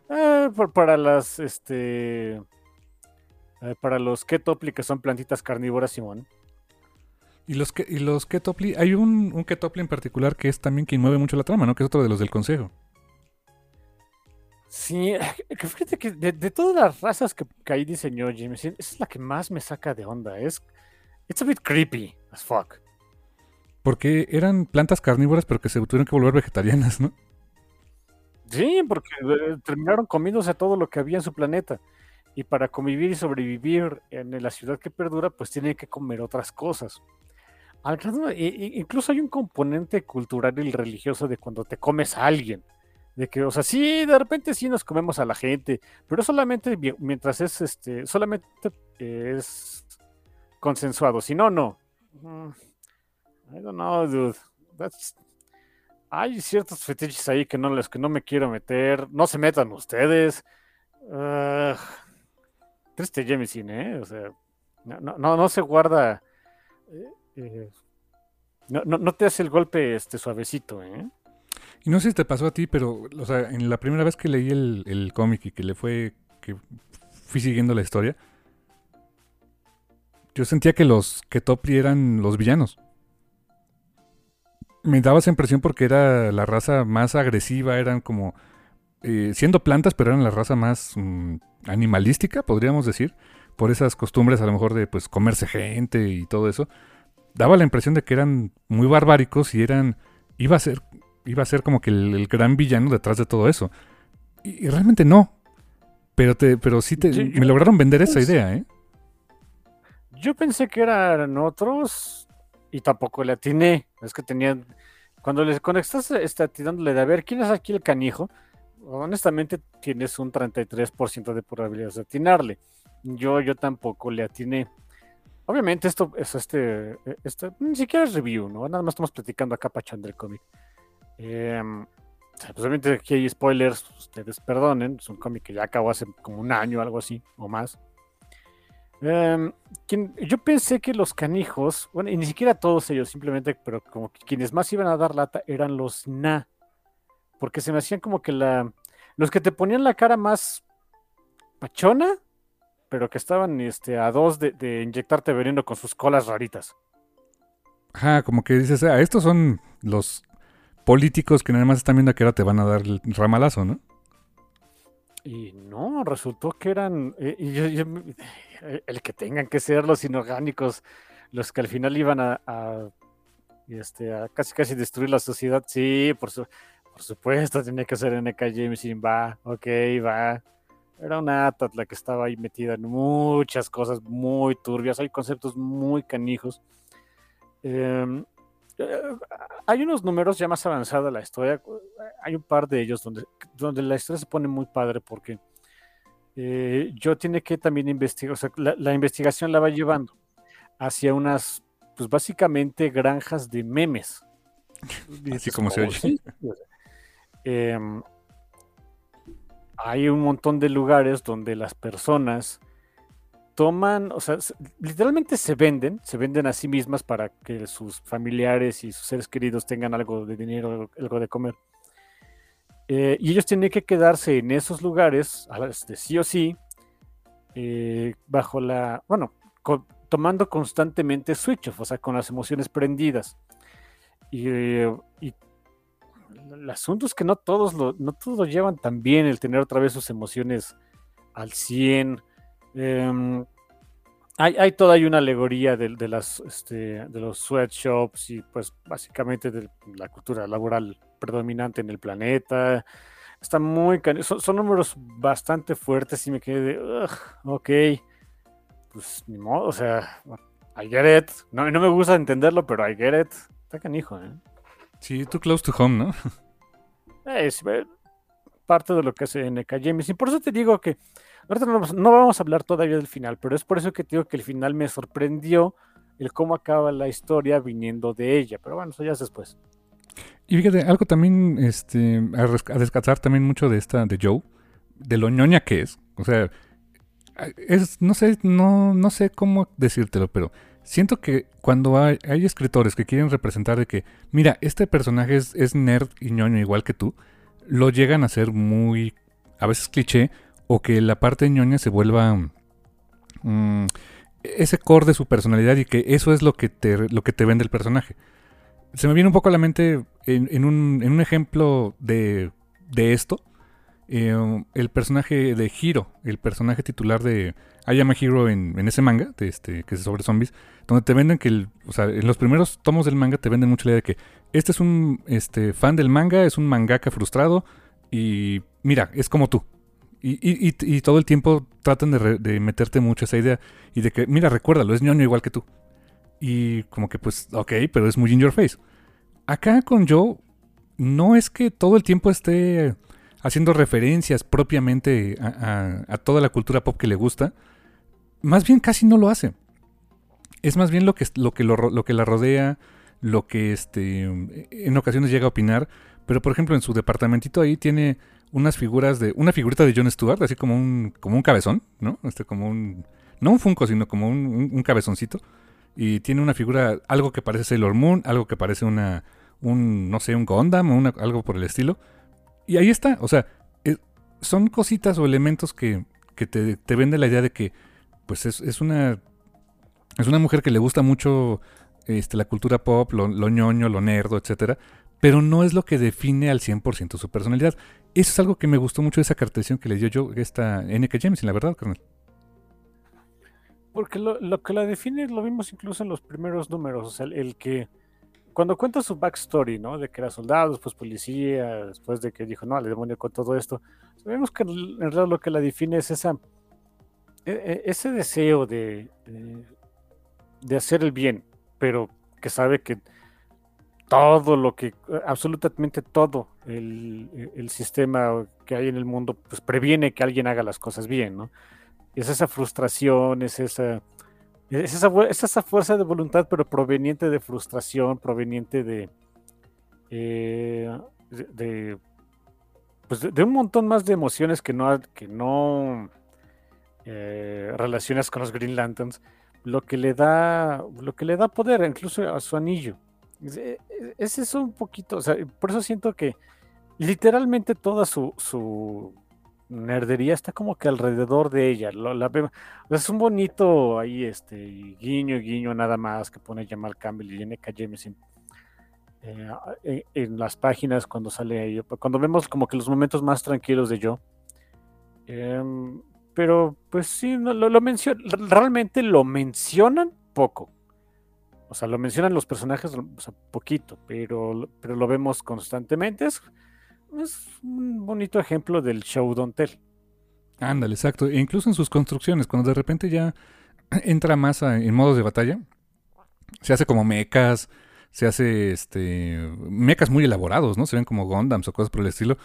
Eh, para las, este... Eh, para los ketopli que son plantitas carnívoras, Simón. Y los, que, y los Ketopli, hay un, un Ketopli en particular que es también quien mueve mucho la trama, ¿no? Que es otro de los del consejo. Sí, (laughs) que fíjate que de, de todas las razas que, que ahí diseñó James, esa es la que más me saca de onda. Es, it's a bit creepy as fuck. Porque eran plantas carnívoras, pero que se tuvieron que volver vegetarianas, ¿no? Sí, porque eh, terminaron comiéndose todo lo que había en su planeta. Y para convivir y sobrevivir en la ciudad que perdura, pues tienen que comer otras cosas. I- i- incluso hay un componente cultural y religioso de cuando te comes a alguien. De que, o sea, sí, de repente sí nos comemos a la gente, pero solamente mi- mientras es, este, solamente es consensuado. Si no, no. I don't know, dude. That's- hay ciertos fetiches ahí que no les que no me quiero meter. No se metan ustedes. Ugh. triste Jameson, ¿eh? O sea, no, no, no, se guarda. eh, eh, no, no, no te hace el golpe este suavecito, ¿eh? Y no sé si te pasó a ti, pero, o sea, en la primera vez que leí el, el cómic y que le fue, que fui siguiendo la historia, yo sentía que los Ketopli eran los villanos. Me daba esa impresión porque era la raza más agresiva, eran como, eh, siendo plantas, pero eran la raza más mm, animalística, podríamos decir, por esas costumbres a lo mejor de, pues, comerse gente y todo eso. Daba la impresión de que eran muy barbáricos y eran, iba a ser iba a ser como que el, el gran villano detrás de todo eso. Y, y realmente no. Pero te, pero sí te, yo- me lograron vender esa pues- idea, ¿eh? Yo pensé que eran otros y tampoco le atiné. Es que tenían. Cuando, les, cuando estás este, tirándole de a ver quién es aquí el canijo, honestamente tienes un 33% de probabilidades de atinarle. Yo, yo tampoco le atiné. Obviamente, esto es este, este. Ni siquiera es review, ¿no? Nada más estamos platicando acá pachón del cómic. Em, pues obviamente aquí hay spoilers, ustedes perdonen. Es un cómic que ya acabó hace como un año, algo así, o más. Em, quien- yo pensé que los canijos, bueno, y ni siquiera todos ellos, simplemente, pero como que quienes más iban a dar lata eran los Na, porque se me hacían como que la, los que te ponían la cara más pachona, pero que estaban este, a dos de, de inyectarte veneno con sus colas raritas. Ajá, como que dices, ah, estos son los políticos que nada más están viendo a qué hora te van a dar el ramalazo, ¿no? Y no, resultó que eran eh, y yo- yo me- el que tengan que ser los inorgánicos, los que al final iban a, este, a casi casi destruir la sociedad. Sí, por supuesto, tenía que ser NK Jameson, va, ok, va. Era una ATAT la que estaba ahí metida en muchas cosas muy turbias, hay conceptos muy canijos. Em, eh, hay unos números ya más avanzada la historia. Hay un par de ellos donde, donde la historia se pone muy padre porque eh, yo tiene que también investigar, o sea, la, la investigación la va llevando hacia unas, pues básicamente granjas de memes. Así como se "Oh, oye". sí". O sea, em, hay un montón de lugares donde las personas toman, o sea, se- literalmente se venden, se venden a sí mismas para que sus familiares y sus seres queridos tengan algo de dinero, algo de comer. Eh, y ellos tienen que quedarse en esos lugares, a sí o sí, eh, bajo la, bueno, tomando constantemente switch off, o sea, con las emociones prendidas. Y, eh, el asunto es que no todos lo, no todos llevan tan bien el tener otra vez sus emociones al 100. Em, hay, hay toda hay una alegoría de, de las, este, de los sweatshops y pues básicamente de la cultura laboral predominante en el planeta. Está muy... Son, son números bastante fuertes y me quedé de... "Ugh, ok. Pues ni modo, o sea... I get it. No, no me gusta entenderlo, pero I get it. Está canijo, ¿eh? Sí, too close to home, ¿no? Es eh, parte de lo que hace NK James. Y por eso te digo que ahorita no vamos, a hablar todavía del final, pero es por eso que te digo que el final me sorprendió el cómo acaba la historia viniendo de ella. Pero bueno, eso ya es después. Y fíjate, algo también, este, a, descansar también mucho de esta, de Joe, de lo ñoña que es. O sea, es, no sé, no, no sé cómo decírtelo, pero siento que cuando hay, hay escritores que quieren representar de que, mira, este personaje es, es nerd y ñoño igual que tú, lo llegan a ser muy, a veces cliché, o que la parte ñoña se vuelva mm, ese core de su personalidad y que eso es lo que te, lo que te vende el personaje. Se me viene un poco a la mente en, un, en un, ejemplo de, de esto. Eh, el personaje de Hiro, el personaje titular de I Am a Hero en, en ese manga, de este, que es sobre zombies, donde te venden que, el, o sea, en los primeros tomos del manga te venden mucho la idea de que este es un este, fan del manga, es un mangaka frustrado y mira, es como tú. Y, todo el tiempo tratan de, meterte mucho esa idea y de que, mira, recuérdalo, es ñoño igual que tú. Y como que pues, ok, pero es muy in your face. Acá con Joe, no es que todo el tiempo esté haciendo referencias propiamente a, toda la cultura pop que le gusta. Más bien casi no lo hace. Es más bien lo que, lo que, lo que la rodea, lo que este, en ocasiones llega a opinar. Pero por ejemplo en su departamentito ahí tiene unas figuras de. Una figurita de Jon Stewart, así como un, como un cabezón, ¿no? Este, como un. No un Funko, sino como un, un, cabezoncito. Y tiene una figura, algo que parece Sailor Moon, algo que parece una. Un, no sé, un Gundam o algo por el estilo. Y ahí está, o sea, eh, son cositas o elementos que, que te, te venden la idea de que, pues es, es una. Es una mujer que le gusta mucho este, la cultura pop, lo, lo ñoño, lo nerdo, etcétera, pero no es lo que define al 100% su personalidad. Eso es algo que me gustó mucho de esa caracterización que le dio yo esta N.K. James, la verdad, carnal. Porque lo, que la define lo vimos incluso en los primeros números, o sea, el, que cuando cuenta su backstory, ¿no? De que era soldado, después policía, después de que dijo, no, al demonio con todo esto, vemos que en realidad lo que la define es esa, e, e, ese deseo de, de hacer el bien, pero que sabe que todo lo que, absolutamente todo el, sistema que hay en el mundo, pues previene que alguien haga las cosas bien, ¿no? Es esa frustración, es esa, es esa, fuerza de voluntad, pero proveniente de frustración, proveniente de, eh, de, pues de, un montón más de emociones que no, que no eh, relacionas con los Green Lanterns, lo que le da, lo que le da poder, incluso a su anillo. E, e, es, eso un poquito, o sea, por eso siento que literalmente toda su, su nerdería está como que alrededor de ella. es un bonito ahí, este, guiño, guiño, nada más que pone Jamal Campbell y N.K. Jameson. Eh, e, en, las páginas cuando sale ahí, cuando vemos como que los momentos más tranquilos de yo. Em, pero pues sí, no, lo, lo realmente lo mencionan poco. O sea, lo mencionan los personajes, poquito, pero, pero lo vemos constantemente. Es, un bonito ejemplo del show don't tell. Ándale, exacto. E incluso en sus construcciones, cuando de repente ya (clears throat) entra más en modos de batalla, se hace como mechas, se hace este mechas muy elaborados, ¿no? Se ven como Gundams o cosas por el estilo.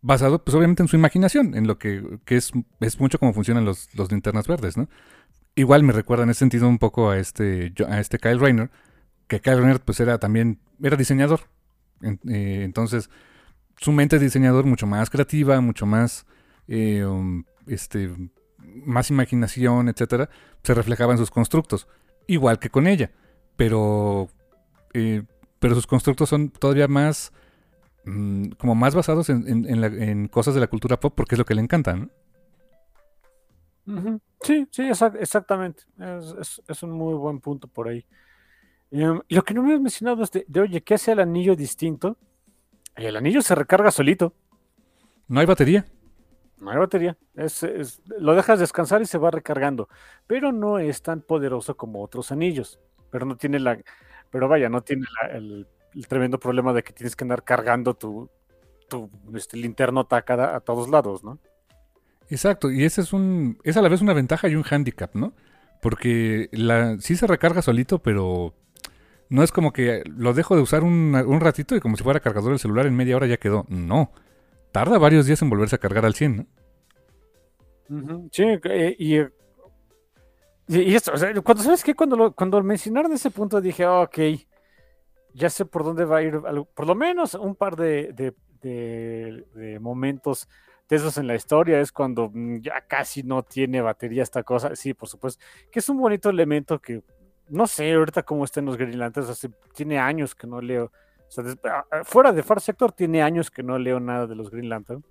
Basado, pues obviamente en su imaginación, en lo que, que es, es mucho como funcionan los, los linternas verdes, ¿no? igual me recuerda en ese sentido un poco a este, a este Kyle Rayner, que Kyle Rayner pues era también, era diseñador. Eh, entonces, su mente de diseñador mucho más creativa, mucho más, eh, um, este, más imaginación, etcétera, se reflejaba en sus constructos. Igual que con ella. Pero, eh, pero sus constructos son todavía más, mm, como más basados en, en, cosas de la cultura pop porque es lo que le encanta, ¿no? Sí, sí, exactamente. Es, un muy buen punto por ahí. Y lo que no me has mencionado es de, oye, ¿qué hace el anillo distinto? El anillo se recarga solito. No hay batería. No hay batería. Es, lo dejas descansar y se va recargando. Pero no es tan poderoso como otros anillos. Pero no tiene la. Pero vaya, no tiene el, tremendo problema de que tienes que andar cargando tu, tu este, linterno a todos lados, ¿no? Exacto, y ese es un es a la vez una ventaja y un handicap, ¿no? Porque la sí se recarga solito, pero no es como que lo dejo de usar un, ratito y como si fuera cargador del celular en media hora ya quedó. No, tarda varios días en volverse a cargar al 100, ¿no? Sí, y, y, esto, cuando sabes que cuando lo, cuando mencionaron ese punto dije, ok, ya sé por dónde va a ir, por lo menos un par de, de momentos esos en la historia, es cuando mm, ya casi no tiene batería esta cosa. Sí, por supuesto, que es un bonito elemento que no sé ahorita cómo están los Green Lanterns, hace, tiene años que no leo. Ah, ah, fuera de Far Sector tiene años que no leo nada de los Green Lanterns.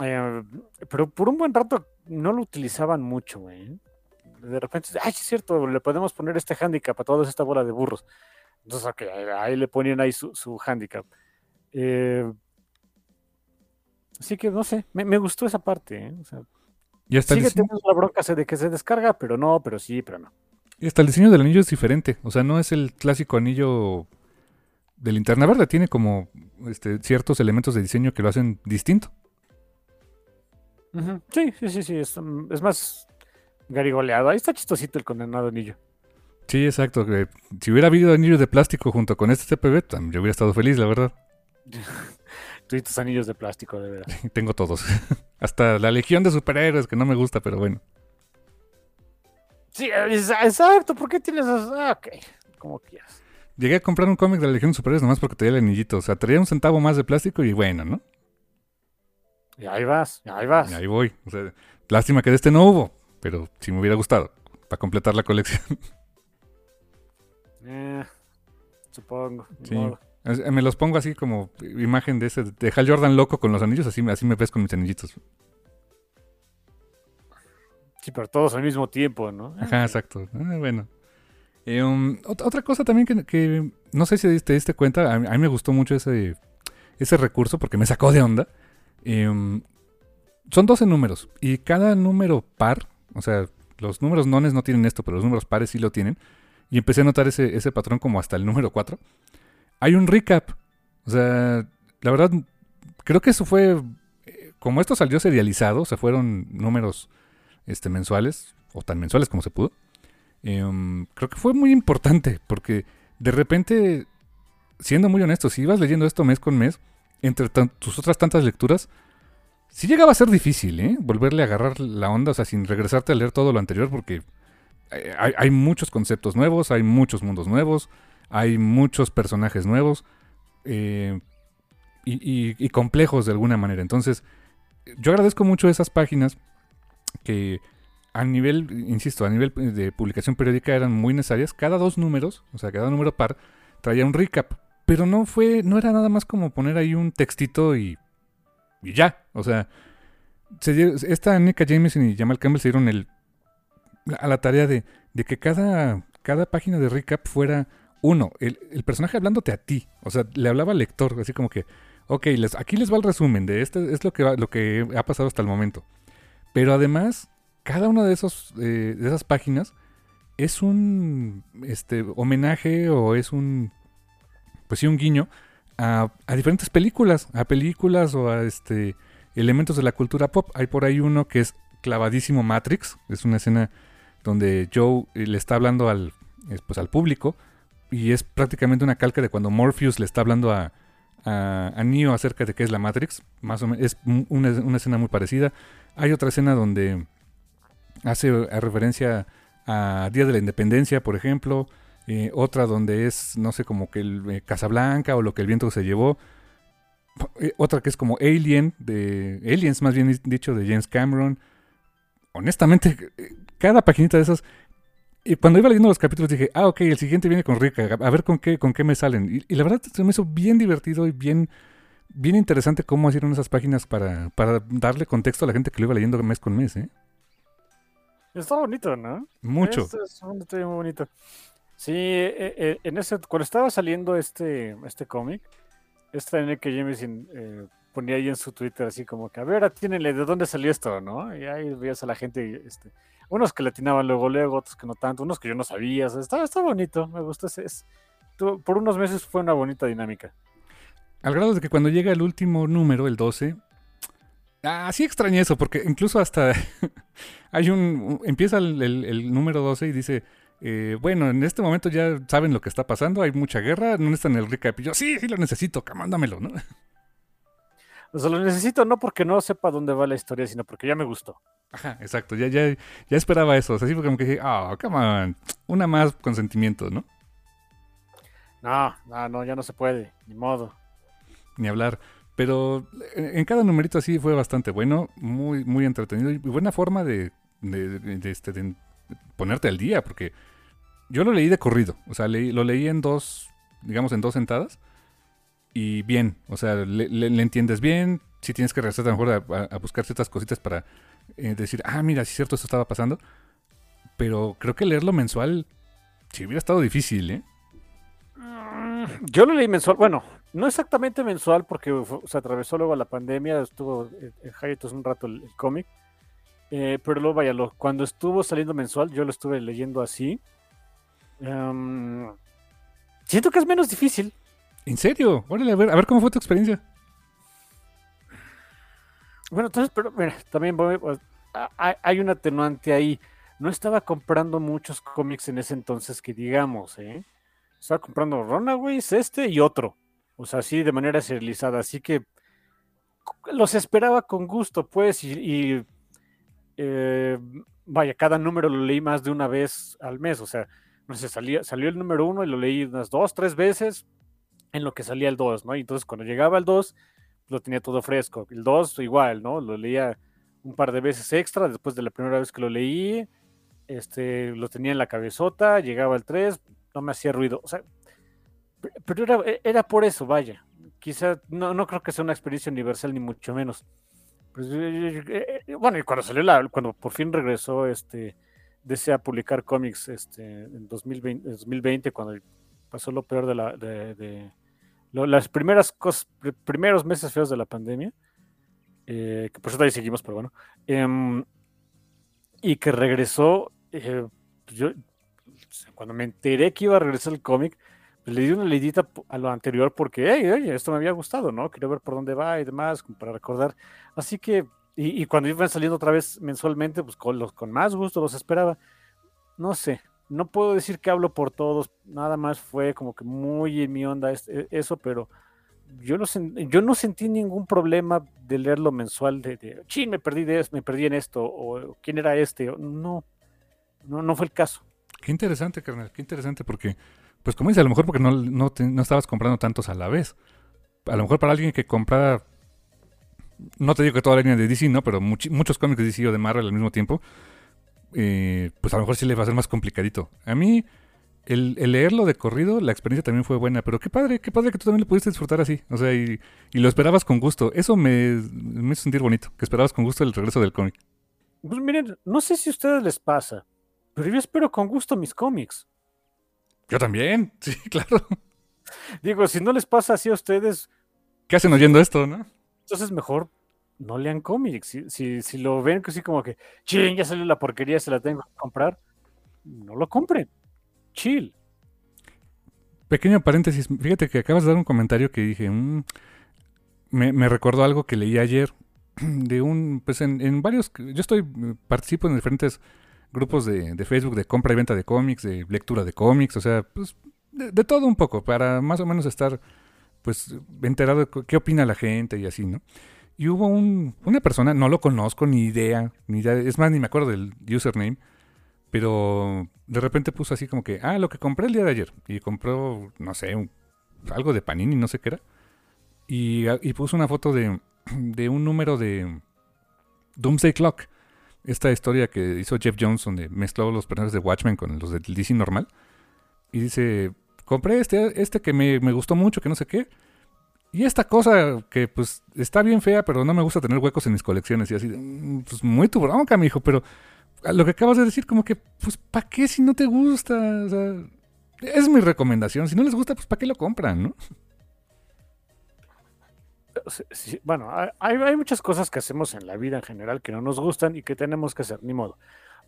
Eh, pero por un buen rato no lo utilizaban mucho, de repente, ay, es cierto, le podemos poner este handicap a toda esta bola de burros. Entonces, ok, ahí le ponían ahí su, su handicap. Eh, así que no sé, me, me gustó esa parte. ¿eh? O sea, Y hasta, el sigue teniendo la bronca de que se descarga, pero no, pero sí, pero no. Y hasta el diseño del anillo es diferente. O sea, no es el clásico anillo de linterna verde. Tiene como este, ciertos elementos de diseño que lo hacen distinto. Sí, sí, sí, sí, es, mm, es más garigoleado. Ahí está chistosito el condenado anillo. Sí, exacto. si hubiera habido anillos de plástico junto con este TPB, yo hubiera estado feliz, la verdad. Tú y tus anillos de plástico, de veras. (laughs) Tengo todos. (laughs) hasta la legión de superhéroes, que no me gusta, pero bueno. Sí, exacto. ¿Por qué tienes esos? Ah, ok, como quieras. Llegué a comprar un cómic de la legión de superhéroes nomás porque traía el anillito. O sea, traía un centavo más de plástico y bueno, ¿no? Y ahí vas, y ahí vas. Y ahí voy. O sea, lástima que de este no hubo, pero sí me hubiera gustado para completar la colección. (laughs) Eh, supongo. Sí. Es- Me los pongo así como imagen de ese de Hal Jordan loco con los anillos, así, así me ves con mis anillitos. Sí, pero todos al mismo tiempo, ¿no? Ajá, exacto. Ah, bueno. Eh, um, ot- otra cosa también que, que no sé si te diste cuenta, a mí, me gustó mucho ese, ese recurso porque me sacó de onda. Eh, um, son 12 números y cada número par, o sea, los números nones no tienen esto, pero los números pares sí lo tienen. Y empecé a notar ese, ese patrón como hasta el número 4. Hay un recap. O sea, la verdad, creo que eso fue. eh, Como esto salió serializado, se fueron números este, mensuales, o tan mensuales como se pudo. em, creo que fue muy importante, porque de repente, siendo muy honesto, si ibas leyendo esto mes con mes, entre tus otras tantas lecturas, sí llegaba a ser difícil, ¿eh? Volverle a agarrar la onda, o sea, sin regresarte a leer todo lo anterior, porque eh, hay, muchos conceptos nuevos, hay muchos mundos nuevos, hay muchos personajes nuevos eh, y complejos de alguna manera. Entonces, yo agradezco mucho esas páginas que a nivel, insisto, a nivel de publicación periódica eran muy necesarias. Cada dos números, o sea, cada número par, traía un recap. Pero no fue, no era nada más como poner ahí un textito y, y ya. O sea, esta Nika Jameson y Jamal Campbell se dieron el, a la tarea de, de que cada, cada página de recap fuera uno, el, el personaje hablándote a ti. O sea, le hablaba al lector, así como que, ok, les, aquí les va el resumen de este, es lo que, va- lo que ha pasado hasta el momento. Pero además, cada una de, esos, eh, de esas páginas es un este, homenaje o es un, pues sí, un guiño a, a diferentes películas, a películas o a este, elementos de la cultura pop. Hay por ahí uno que es clavadísimo Matrix, es una escena donde Joe eh, le está hablando al, eh, pues, al público y es prácticamente una calca de cuando Morpheus le está hablando a, a, Neo acerca de qué es la Matrix. Más o menos, es un- una, escena muy parecida. Hay otra escena donde hace referencia a Día de la Independencia, por ejemplo. Eh, otra donde es, no sé, como que el eh, Casablanca o lo que el viento se llevó. Eh, otra que es como Alien, de Aliens más bien dicho, de James Cameron. Honestamente, cada paginita de esas y cuando iba leyendo los capítulos dije, ah, ok, el siguiente viene con Rick, a ver con qué, con qué me salen. Y, y la verdad se me hizo bien divertido y bien, bien interesante cómo hicieron esas páginas para, para darle contexto a la gente que lo iba leyendo mes con mes, ¿eh? Está bonito, ¿no? Mucho. Este es un detalle muy bonito. Sí, eh, eh, en ese, cuando estaba saliendo este, este cómic, esta N.K. Jameson eh, ponía ahí en su Twitter así como que, a ver, atínenle de dónde salió esto, ¿no? Y ahí veías a la gente, este, unos que le atinaban luego, luego, otros que no tanto, unos que yo no sabía, o está, bonito, me gustó ese, es- por unos meses fue una bonita dinámica. Al grado de que cuando llega el último número, el 12, ah, sí extrañé eso, porque incluso hasta (laughs) hay un, empieza el, número 12 y dice, eh, bueno, en este momento ya saben lo que está pasando, hay mucha guerra, no necesitan el recap. Y yo, sí, sí lo necesito, mándamelo, ¿no? O sea, lo necesito no porque no sepa dónde va la historia, sino porque ya me gustó. Ajá, exacto, ya, ya, ya esperaba eso, o sea, así fue como que dije, ah, come on, una más con sentimiento, ¿no? No, no, no, ya no se puede, ni modo. Ni hablar. Pero en en cada numerito así fue bastante bueno, muy, muy entretenido y buena forma de, de- de- de, este, de ponerte al día, porque yo lo leí de corrido, o sea, leí- lo leí en dos, digamos, en dos sentadas y bien, o sea, le, entiendes bien, si tienes que regresar a lo mejor a, a- buscar ciertas cositas para eh, decir, ah, mira, sí es cierto, esto estaba pasando, Pero creo que leerlo mensual sí hubiera estado difícil, ¿eh? Mm, yo lo leí mensual, bueno, no exactamente mensual porque se atravesó luego la pandemia, estuvo en hiatus un rato el, cómic, eh, pero luego vaya, cuando estuvo saliendo mensual yo lo estuve leyendo así. Em, siento que es menos difícil. ¿En serio? Órale, a ver, a ver cómo fue tu experiencia. Bueno, entonces, pero mira, también pues, hay un atenuante ahí. No estaba comprando muchos cómics en ese entonces que digamos, ¿eh? Estaba comprando Runaways, este y otro. O sea, así de manera serializada. Así que los esperaba con gusto, pues, y, eh, vaya, cada número lo leí más de una vez al mes. O sea, no sé, salió, salió el número uno y lo leí unas dos, tres veces en lo que salía el dos, ¿no? Y entonces cuando llegaba el dos, lo tenía todo fresco. El dos igual, ¿no? Lo leía un par de veces extra después de la primera vez que lo leí. Este, lo tenía en la cabezota, llegaba el 3, no me hacía ruido. O sea, pero era, e, era por eso, vaya. Quizá no, no creo que sea una experiencia universal, ni mucho menos. Pues, eh, eh, bueno, y cuando salió la, cuando por fin regresó, este, desea publicar cómics, este, en 2020, 2020 cuando pasó lo peor de la, de, las primeras cosas, primeros meses feos de la pandemia, eh, que por eso ahí seguimos, pero bueno, em, y que regresó, pues yo, cuando me enteré que iba a regresar el cómic, le di una leidita a lo anterior porque, hey, esto me había gustado, ¿no? Quería ver por dónde va y demás, para recordar. Así que, y, cuando iban saliendo otra vez mensualmente, pues con, los, con más gusto los esperaba. No sé, no puedo decir que hablo por todos, nada más fue como que muy en mi onda e, eso, pero yo no, sentí ningún problema de leerlo mensual, de, de me perdí de me perdí en esto, o quién era este, no, no, no fue el caso. Qué interesante, carnal, qué interesante, porque pues como dice, a lo mejor porque no, no, estabas comprando tantos a la vez. A lo mejor para alguien que comprara, no te digo que toda la línea de DC, ¿no? Pero muchos cómics de DC o de Marvel al mismo tiempo, eh, pues a lo mejor sí le va a ser más complicadito. A mí, el, leerlo de corrido, la experiencia también fue buena, pero qué padre, qué padre que tú también lo pudiste disfrutar así. O sea, y, lo esperabas con gusto. Eso me, me hizo sentir bonito, que esperabas con gusto el regreso del cómic. Pues miren, no sé si a ustedes les pasa, pero yo espero con gusto mis cómics. Yo también, (laughs) sí, claro. Digo, si no les pasa así a ustedes. ¿Qué hacen oyendo esto, no? Entonces mejor no lean cómics. Si, si, si lo ven así como que, ching, ya salió la porquería, se la tengo que comprar, no lo compren. Chill. Pequeño paréntesis, fíjate que acabas de dar un comentario que dije, mm, me, me, recordó algo que leí ayer (clears throat) de un, pues en, en varios, yo estoy, participo en diferentes grupos de, Facebook de compra y venta de cómics, de lectura de cómics, o sea, pues de, todo un poco, para más o menos estar pues enterado de qué opina la gente y así, ¿no? Y hubo un, una persona, no lo conozco, ni idea, ni idea, es más, ni me acuerdo del username, pero de repente puso así como que, ah, lo que compré el día de ayer, y compró, no sé, algo de Panini, no sé qué era, y, puso una foto de, de un número de Doomsday Clock, esta historia que hizo Jeff Jones donde mezcló los personajes de Watchmen con los del DC normal. Y dice, compré este, este que me, gustó mucho, que no sé qué. Y esta cosa que pues está bien fea, pero no me gusta tener huecos en mis colecciones. Y así, mm, pues muy tu bronca, hijo, pero lo que acabas de decir, como que, pues, ¿para qué si no te gusta? O sea, es mi recomendación. Si no les gusta, pues, ¿para qué lo compran, no? bueno, hay, muchas cosas que hacemos en la vida en general que no nos gustan y que tenemos que hacer, ni modo.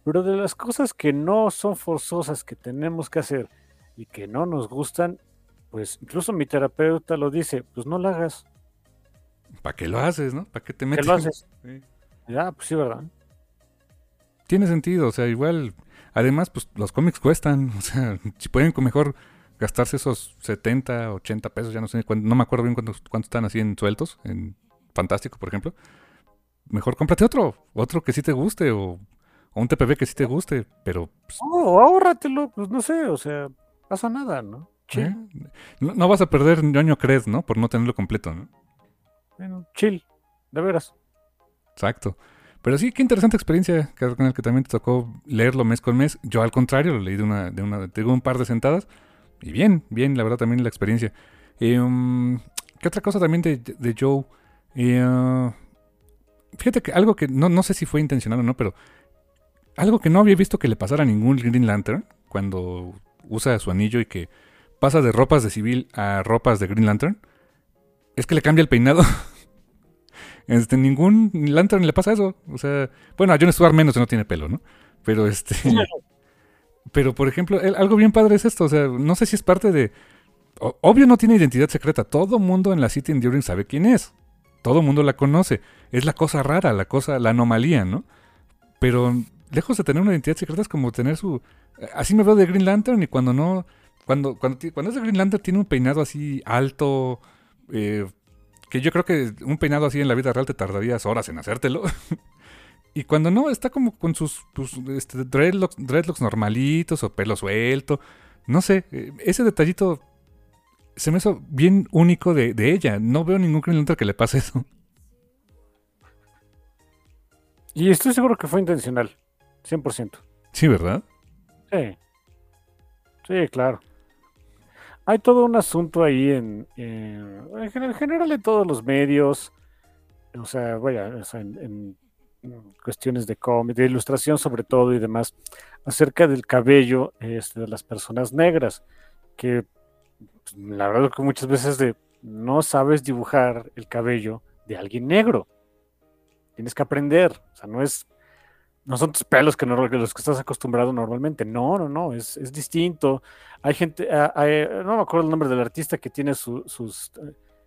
Pero de las cosas que no son forzosas, que tenemos que hacer y que no nos gustan, pues incluso mi terapeuta lo dice, pues no lo hagas. ¿Para qué lo haces, no? ¿Para qué te metes? ¿Qué lo haces? (laughs) Ya, pues sí, ¿verdad? Tiene sentido, o sea, igual, además, pues los cómics cuestan, (laughs) o sea, si pueden mejor gastarse esos 70, 80 pesos, ya no sé, no me acuerdo bien cuántos, están así en sueltos, en Fantástico, por ejemplo. Mejor cómprate otro, otro que sí te guste o, un TPB que sí te guste, pero... Pues no, ahórratelo, pues no sé, o sea, pasa nada, ¿no? Chill. ¿Eh? No, vas a perder ñoño crees, ¿no? Por no tenerlo completo, ¿no? Bueno, chill, de veras. Exacto. Pero sí, qué interesante experiencia, que, que también te tocó leerlo mes con mes. Yo al contrario, lo leí de una, de una, de un par de sentadas. Y bien, bien, la verdad también la experiencia. Em, ¿Qué otra cosa también de, Joe? Eh, fíjate que algo que no, no sé si fue intencional o no, pero algo que no había visto que le pasara a ningún Green Lantern cuando usa su anillo y que pasa de ropas de civil a ropas de Green Lantern, es que le cambia el peinado. (laughs) este, ningún Lantern le pasa eso. O sea, bueno, a Jon Stewart menos no tiene pelo, ¿no? Pero este... (laughs) pero, por ejemplo, algo bien padre es esto. O sea, no sé si es parte de... obvio no tiene identidad secreta. Todo mundo en la City Enduring sabe quién es. Todo mundo la conoce. Es la cosa rara, la cosa, la anomalía, ¿no? Pero lejos de tener una identidad secreta es como tener su... Así me veo de Green Lantern y cuando no... Cuando, cuando, cuando es de Green Lantern tiene un peinado así alto, eh, que yo creo que un peinado así en la vida real te tardarías horas en hacértelo. (laughs) y cuando no, está como con sus, este, dreadlocks, normalitos o pelo suelto. No sé, eh, ese detallito se me hizo bien único de, ella. No veo ningún Green Lantern que le pase eso. (laughs) Y estoy seguro que fue intencional. 100%. Sí, ¿verdad? Sí. Sí, claro. Hay todo un asunto ahí en, en, general en todos los medios, o sea, vaya, en, cuestiones de cómic, de ilustración sobre todo y demás, acerca del cabello este, de las personas negras, que pues, la verdad que muchas veces no sabes dibujar el cabello de alguien negro. Tienes que aprender, o sea, no es no son tus pelos que, no, los que estás acostumbrado normalmente. No, no, no, es, distinto. Hay gente, ah, no me acuerdo el nombre del artista que tiene sus...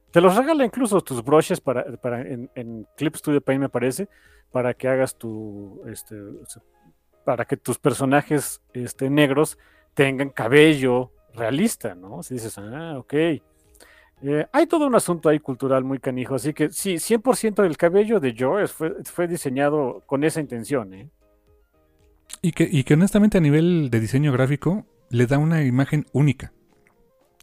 Te los regala incluso tus brushes para, para en, en, Clip Studio Paint, me parece, para que hagas tu... Este, para que tus personajes este, negros tengan cabello realista, ¿no? Si dices, ah, ok. Eh, hay todo un asunto ahí cultural muy canijo, así que sí, 100% del cabello de Joe fue, fue diseñado con esa intención. ¿eh? Y, que, y que honestamente a nivel de diseño gráfico le da una imagen única.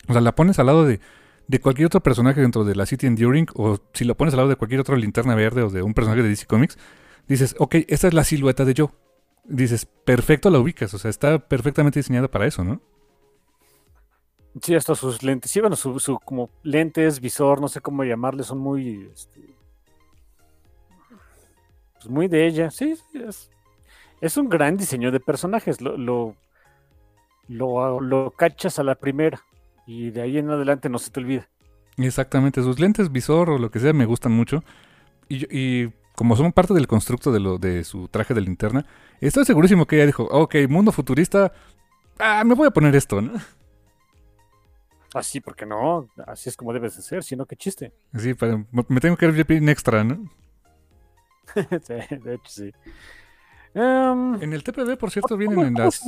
O sea, la pones al lado de, de cualquier otro personaje dentro de la City Enduring, o si lo pones al lado de cualquier otro linterna verde o de un personaje de DC Comics, dices, ok, esta es la silueta de Joe. Dices, perfecto la ubicas, o sea, está perfectamente diseñada para eso, ¿no? Sí, hasta sus lentes, sí, bueno, su, como lentes, visor, no sé cómo llamarle, son muy, este, pues muy de ella, sí, es, es, un gran diseño de personajes, lo, lo, lo, cachas a la primera y de ahí en adelante no se te olvida. Exactamente, sus lentes, visor o lo que sea me gustan mucho y, y como son parte del constructo de, lo, de su traje de linterna, estoy segurísimo que ella dijo, ok, mundo futurista, ah, me voy a poner esto, ¿no? Así, porque no, así es como debes de ser, sino que chiste. Sí, me tengo que ver bien extra, ¿no? (laughs) sí, de hecho sí. Em, en el TPB, por cierto, vienen en las.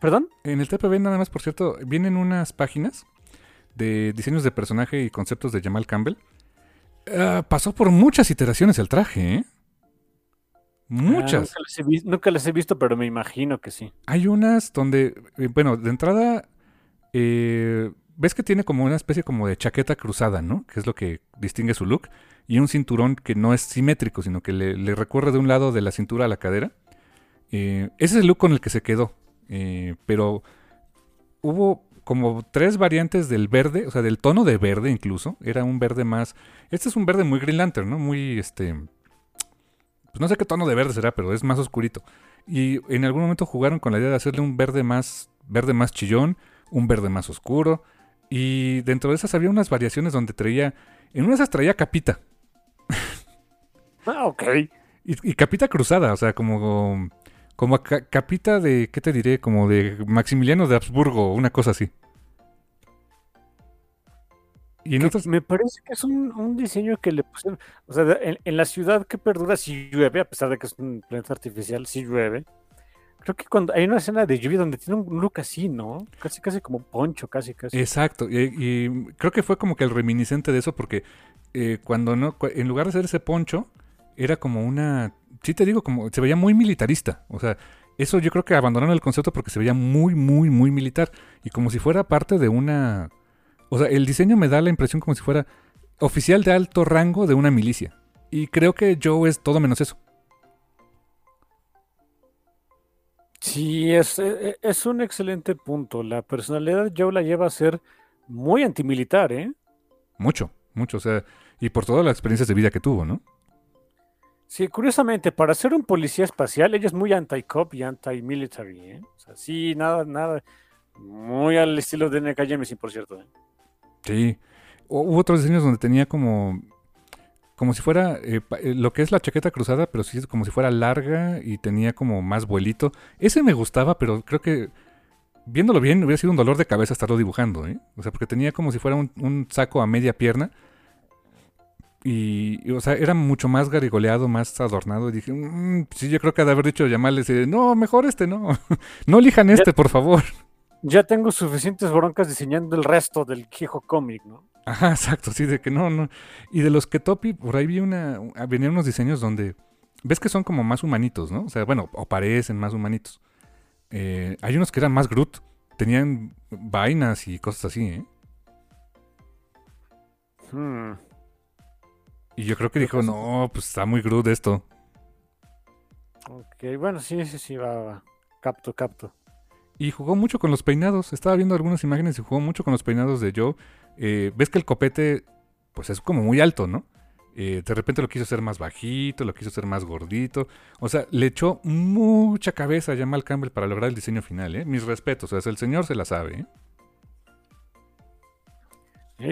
¿Perdón? En el TPB, nada más, por cierto, vienen unas páginas de diseños de personaje y conceptos de Jamal Campbell. Ah, pasó por muchas iteraciones el traje, ¿eh? Muchas. Ah, nunca, las he visto, pero me imagino que sí. Hay unas donde, eh, bueno, de entrada, eh, ves que tiene como una especie como de chaqueta cruzada, ¿no? Que es lo que distingue su look. Y un cinturón que no es simétrico, sino que le, recorre de un lado de la cintura a la cadera. Eh, ese es el look con el que se quedó. Eh, pero hubo como tres variantes del verde, o sea, del tono de verde incluso. Era un verde más... Este es un verde muy Green Lantern, ¿no? Muy, este... Pues no sé qué tono de verde será, pero es más oscurito. Y en algún momento jugaron con la idea de hacerle un verde más, verde más chillón, un verde más oscuro. Y dentro de esas había unas variaciones donde traía. En una de esas traía capita. Ah, ok. Y, capita cruzada, o sea, como. Como capita de. ¿Qué te diré? Como de Maximiliano de Habsburgo, una cosa así. Y en Me parece que es un, diseño que le pusieron. O sea, en, en, la ciudad que perdura si llueve, a pesar de que es un planeta artificial, si llueve. Creo que cuando hay una escena de lluvia donde tiene un look así, ¿no? Casi, casi como poncho, casi, casi. Exacto, y, creo que fue como que el reminiscente de eso, porque eh, cuando no, en lugar de ser ese poncho, era como una, sí te digo, como se veía muy militarista. O sea, eso yo creo que abandonaron el concepto porque se veía muy, muy, muy militar. Y como si fuera parte de una, o sea, el diseño me da la impresión como si fuera oficial de alto rango de una milicia. Y creo que Joe es todo menos eso. Sí, es, e, e, es un excelente punto. La personalidad de Joe la lleva a ser muy antimilitar, ¿eh? Mucho, mucho. O sea, y por todas las experiencias de vida que tuvo, ¿no? Sí, curiosamente, para ser un policía espacial, ella es muy anti-cop y anti-military, ¿eh? O sea, sí, nada, nada. Muy al estilo de N.K. Jemisin, por cierto. ¿eh? Sí. Hubo otros diseños donde tenía como. Como si fuera eh, eh, lo que es la chaqueta cruzada, pero sí como si fuera larga y tenía como más vuelito. Ese me gustaba, pero creo que viéndolo bien hubiera sido un dolor de cabeza estarlo dibujando, ¿eh? O sea, porque tenía como si fuera un saco a media pierna y, o sea, era mucho más garigoleado, más adornado. Y dije, mm, sí, yo creo que de haber dicho llamarles, no, mejor este, no. (laughs) no elijan este, por favor. Ya tengo suficientes broncas diseñando el resto del viejo cómic, ¿no? Ajá, (laughs) exacto, sí, de que no, no. Y de los que Topi, por ahí vi una, venían unos diseños donde, ves que son como más humanitos, ¿no? O sea, bueno, o parecen más humanitos. Eh, hay unos que eran más Groot, tenían vainas y cosas así, ¿eh? Hmm. Y yo creo que dijo, no, pues está muy Groot esto. Ok, bueno, sí, sí, sí, va, va. Capto, capto. Y jugó mucho con los peinados. Estaba viendo algunas imágenes y jugó mucho con los peinados de Joe. Eh, Ves que el copete, pues es como muy alto, ¿no? Eh, de repente lo quiso hacer más bajito, lo quiso hacer más gordito. O sea, le echó mucha cabeza a Jamal Campbell para lograr el diseño final, ¿eh? Mis respetos, o sea, el señor se la sabe, ¿eh?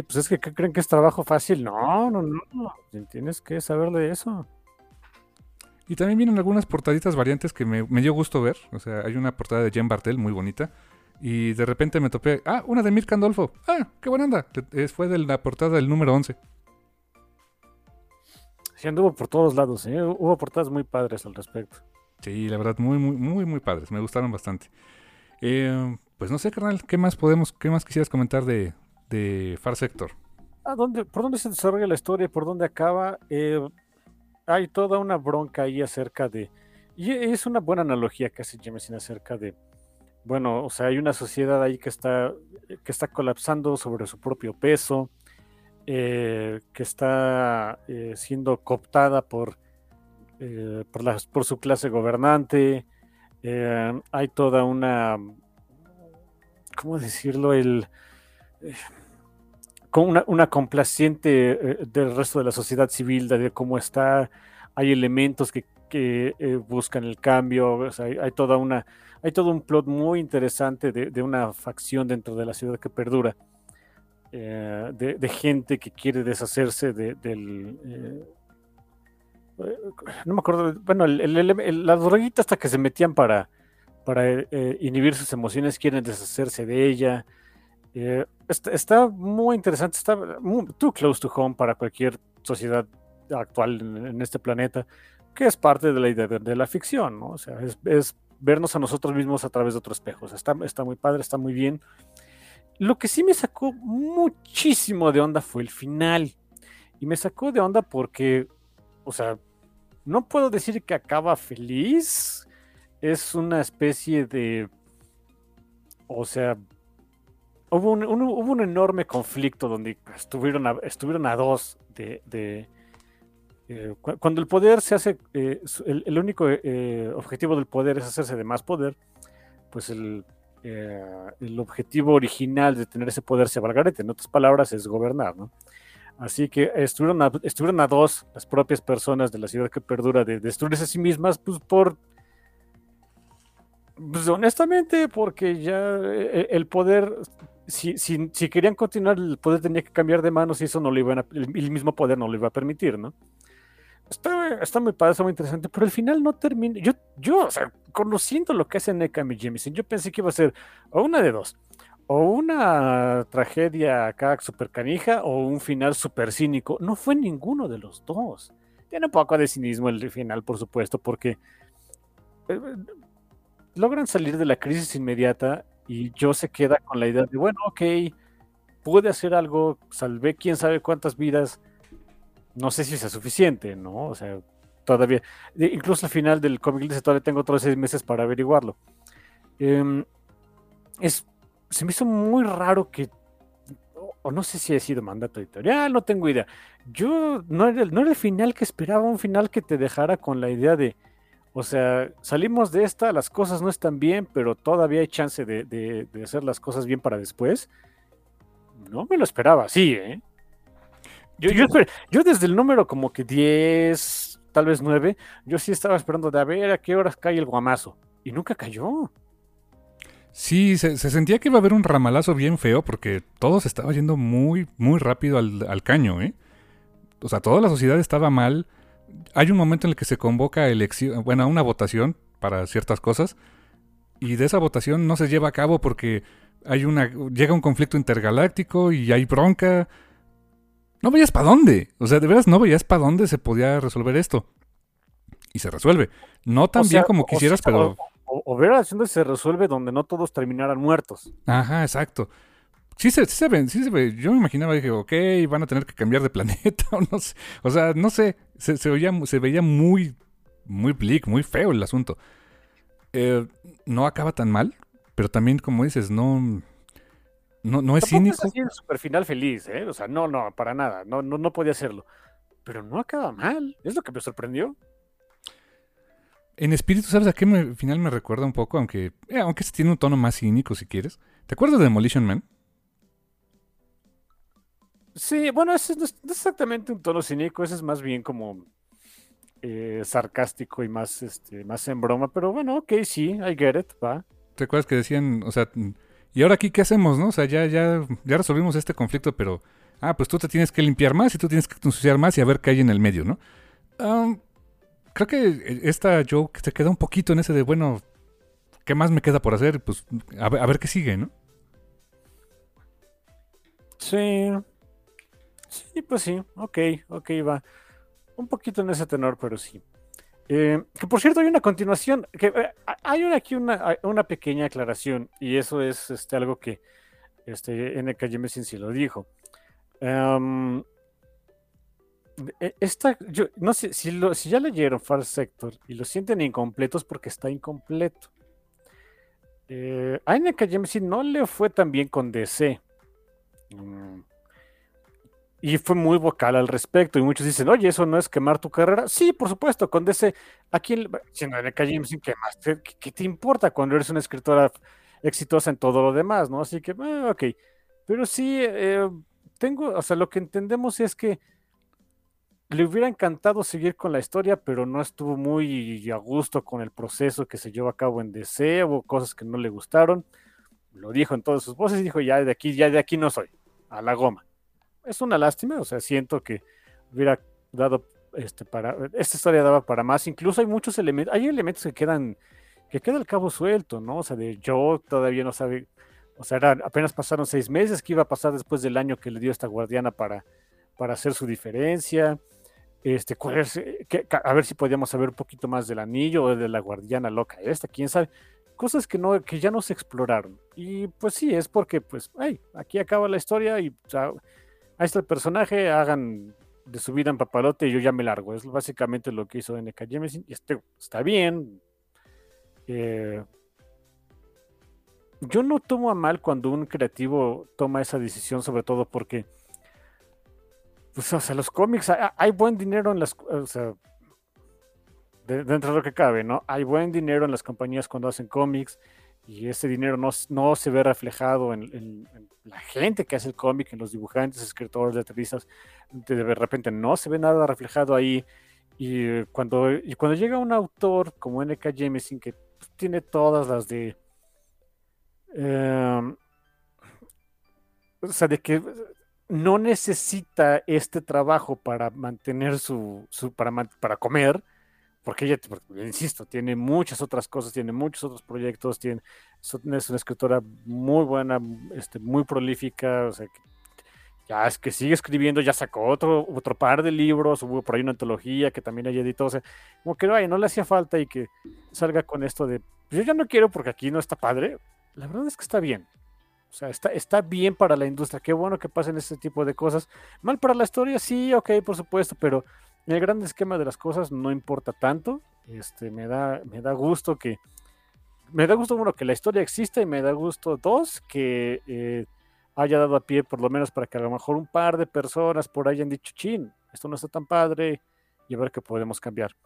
pues es que creen que es trabajo fácil. No, no, no. Tienes que saber de eso. Y también vienen algunas portaditas variantes que me, dio gusto ver. O sea, hay una portada de Jen Bartel muy bonita. Y de repente me topé. Ah, una de Mirka Andolfo. Ah, qué buena anda. Fue de la portada del número 11. Sí, anduvo por todos lados. ¿eh? Hubo portadas muy padres al respecto. Sí, la verdad, muy, muy, muy, muy padres. Me gustaron bastante. Eh, pues no sé, carnal, ¿qué más podemos, qué más quisieras comentar de, de Far Sector. dónde, ¿Por dónde se desarrolla la historia? ¿Por dónde acaba? Eh, hay toda una bronca ahí acerca de... Y es una buena analogía que hace Jameson acerca de... Bueno, o sea, hay una sociedad ahí que está, que está colapsando sobre su propio peso, eh, que está eh, siendo cooptada por, por, por, su clase gobernante. hay toda una... ¿Cómo decirlo? El con una, complaciente eh, del resto de la sociedad civil de cómo está, hay elementos que, eh, buscan el cambio, hay, toda una, hay todo un plot muy interesante de, una facción dentro de la ciudad que perdura, eh, de, gente que quiere deshacerse del... no me acuerdo, bueno, la droguita hasta que se metían para, para inhibir sus emociones, quieren deshacerse de ella. Eh, está, muy interesante, está too close to home para cualquier sociedad actual en, este planeta, que es parte de la idea de, la ficción, ¿no? O sea, es, vernos a nosotros mismos a través de otros espejos. Está, está muy padre, está muy bien. Lo que sí me sacó muchísimo de onda fue el final. Y me sacó de onda porque, o sea, no puedo decir que acaba feliz. Es una especie de, o sea, hubo un, enorme conflicto donde estuvieron a, estuvieron a dos de... Eh, cuando el poder se hace, eh, el, único eh, objetivo del poder es hacerse de más poder, pues el, el objetivo original de tener ese poder se valgarete, en otras palabras, es gobernar, ¿no? Así que estuvieron a, estuvieron a dos las propias personas de la ciudad que perdura de destruirse a sí mismas, pues por pues honestamente, porque ya el poder si, si, querían continuar, el poder tenía que cambiar de manos y eso no lo iban a, el, mismo poder no lo iba a permitir, ¿no? Está, está muy padre, está muy interesante, pero al final no termina. Yo, yo, o sea, conociendo lo que hace Nekami Jameson, yo pensé que iba a ser o una de dos, o una tragedia acá super canija, o un final super cínico. No fue ninguno de los dos. Tiene un poco de cinismo el final, por supuesto, porque eh, logran salir de la crisis inmediata y yo se queda con la idea de, bueno, ok, pude hacer algo, salvé quién sabe cuántas vidas, no sé si es suficiente, ¿no? O sea, todavía, incluso al final del cómic dice, todavía tengo otros seis meses para averiguarlo. Em, es, se me hizo muy raro que, o, no sé si ha sido mandato editorial, no tengo idea. Yo, no era, no era el final que esperaba, un final que te dejara con la idea de, o sea, salimos de esta, las cosas no están bien, pero todavía hay chance de, hacer las cosas bien para después. No me lo esperaba, sí, ¿eh? Yo, yo, desde el número como que 10, tal vez 9, yo sí estaba esperando de a ver a qué horas cae el guamazo. Y nunca cayó. Sí, se, sentía que iba a haber un ramalazo bien feo porque todo se estaba yendo muy, muy rápido al, caño, ¿eh? O sea, toda la sociedad estaba mal. Hay un momento en el que se convoca elección, bueno, una votación para ciertas cosas y de esa votación no se lleva a cabo porque hay una llega un conflicto intergaláctico y hay bronca. No veías para dónde. O sea, de veras no veías para dónde se podía resolver esto. Y se resuelve. No tan bien como quisieras, pero o, ver haciendo se resuelve donde no todos terminaran muertos. Ajá, exacto. Sí se, sí se ve, sí se ve. Yo me imaginaba, dije, ok, van a tener que cambiar de (laughs) planeta, o no sé. O sea, no sé, se, se, veía, se veía muy, muy bleak, muy feo el asunto. Eh, no acaba tan mal, pero también, como dices, no... No, no es cínico. Es así super final feliz, ¿eh? O sea, no, no, para nada. No, no, no podía hacerlo. Pero no acaba mal. Es lo que me sorprendió. En espíritu, ¿sabes a qué me, final me recuerda un poco? Aunque, eh, aunque este tiene un tono más cínico, si quieres. ¿Te acuerdas de Demolition Man? Sí, bueno, ese no es, exactamente un tono cínico, ese es más bien como eh, sarcástico y más, este, más en broma, pero bueno, ok, sí, I get it, va. ¿Te acuerdas que decían, o sea, y ahora aquí qué hacemos, no? O sea, ya, ya, ya resolvimos este conflicto, pero, ah, pues tú te tienes que limpiar más y tú tienes que ensuciar más y a ver qué hay en el medio, ¿no? Creo que esta joke se queda un poquito en ese de, bueno, ¿qué más me queda por hacer? Pues a ver, qué sigue, ¿no? Sí. Sí, pues sí. Ok, ok, va. Un poquito en ese tenor, pero sí. Eh, que por cierto, hay una continuación. Que, eh, hay una, aquí una, una, pequeña aclaración, y eso es este, algo que este, Jameson sí lo dijo. Um, e, esta, yo no sé, si, ya leyeron Far Sector y lo sienten incompletos porque está incompleto. Eh, a NK no le fue tan bien con DC. Mm. Y fue muy vocal al respecto. Y muchos dicen, oye, ¿eso no es quemar tu carrera? Sí, por supuesto, con DC. Aquí, NK Jemisin, ¿qué más? ¿Qué, te importa cuando eres una escritora exitosa en todo lo demás? ¿no? Así que, eh, ok. Pero sí, eh, tengo, o sea, lo que entendemos es que le hubiera encantado seguir con la historia, pero no estuvo muy a gusto con el proceso que se llevó a cabo en DC, hubo cosas que no le gustaron. Lo dijo en todas sus voces, dijo, ya de aquí, ya de aquí no soy, a la goma. Es una lástima, o sea, siento que hubiera dado este para esta historia daba para más, incluso hay muchos elementos, hay elementos que quedan que queda el cabo suelto, ¿no? O sea, de yo todavía no sabe, o sea, apenas pasaron seis meses, ¿qué iba a pasar después del año que le dio esta guardiana para, para hacer su diferencia? Este, eh, a ver si podíamos saber un poquito más del anillo o de la guardiana loca esta, quién sabe. Cosas que, no, que ya no se exploraron. Y pues sí, es porque, pues, hey, aquí acaba la historia y ahí está el personaje, hagan de su vida en papalote y yo ya me largo. Es básicamente lo que hizo NK Jemisin. Y este, está bien. Eh, yo no tomo a mal cuando un creativo toma esa decisión, sobre todo porque pues, o sea, los cómics, hay, buen dinero en las, o sea, dentro de lo que cabe, ¿no? Hay buen dinero en las compañías cuando hacen cómics y ese dinero no, no se ve reflejado en, la gente que hace el cómic, en los dibujantes, escritores, letristas, de repente no se ve nada reflejado ahí y cuando, y cuando llega un autor como N.K. Jameson que tiene todas las de... Em, o sea, de que no necesita este trabajo para mantener su, para, para comer, porque ella, insisto, tiene muchas otras cosas, tiene muchos otros proyectos, tiene, es una escritora muy buena, este, muy prolífica, o sea, ya es que sigue escribiendo, ya sacó otro, otro par de libros, hubo por ahí una antología que también hay editado, o sea, como que no le hacía falta y que salga con esto de, yo ya no quiero porque aquí no está padre, la verdad es que está bien, o sea, está, está bien para la industria. Qué bueno que pasen este tipo de cosas. Mal para la historia, sí, ok, por supuesto, pero en el gran esquema de las cosas no importa tanto. Este, me da, me da gusto que. Me da gusto, uno, que la historia exista y me da gusto, dos, que eh, haya dado a pie, por lo menos, para que a lo mejor un par de personas por ahí hayan dicho, chin, esto no está tan padre y a ver qué podemos cambiar.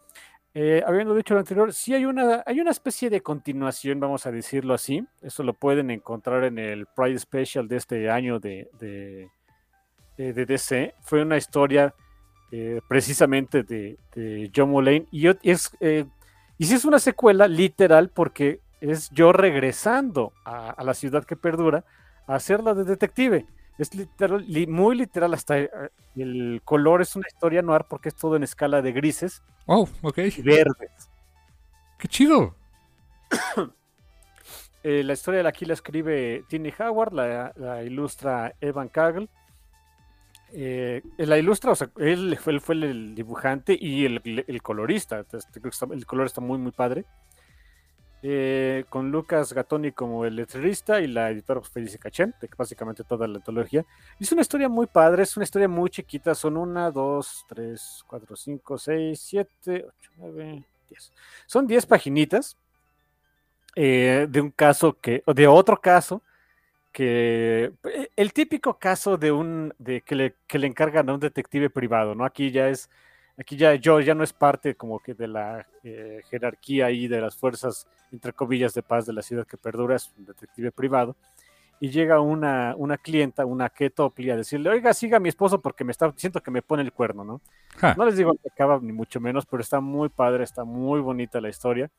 Eh, habiendo dicho lo anterior, sí hay una, hay una especie de continuación, vamos a decirlo así. Eso lo pueden encontrar en el Pride Special de este año de, de, DC. Fue una historia eh, precisamente de, de, John Mulaney. Y, es, eh, y si es una secuela literal porque es yo regresando a, a, la ciudad que perdura a hacerla de detective. Es literal, li, muy literal, hasta eh, el color es una historia noir porque es todo en escala de grises. Oh, ok. Y verdes. ¡Qué chido! (coughs) eh, la historia de aquí la escribe Tini Howard, la, la ilustra Evan Cagle. Eh, la ilustra, o sea, él fue, él fue el dibujante y el, el colorista. El color está muy, muy padre. Eh, con Lucas Gatoni como el letrerista y la editora Felicia Cachen, de básicamente toda la antología. Es una historia muy padre, es una historia muy chiquita, son una, dos, tres, cuatro, cinco, seis, siete, ocho, nueve, diez. Son diez paginitas eh, de un caso que, de otro caso, que el típico caso de un, de que le, que le encargan a un detective privado, ¿no? Aquí ya es Aquí ya George ya no es parte como que de la eh, jerarquía ahí de las fuerzas, entre comillas, de paz de la ciudad que perdura, es un detective privado. Y llega una, una clienta, una Ketopli, a decirle, oiga, siga a mi esposo porque me está, siento que me pone el cuerno, ¿no? No les digo que acaba ni mucho menos, pero está muy padre, está muy bonita la historia,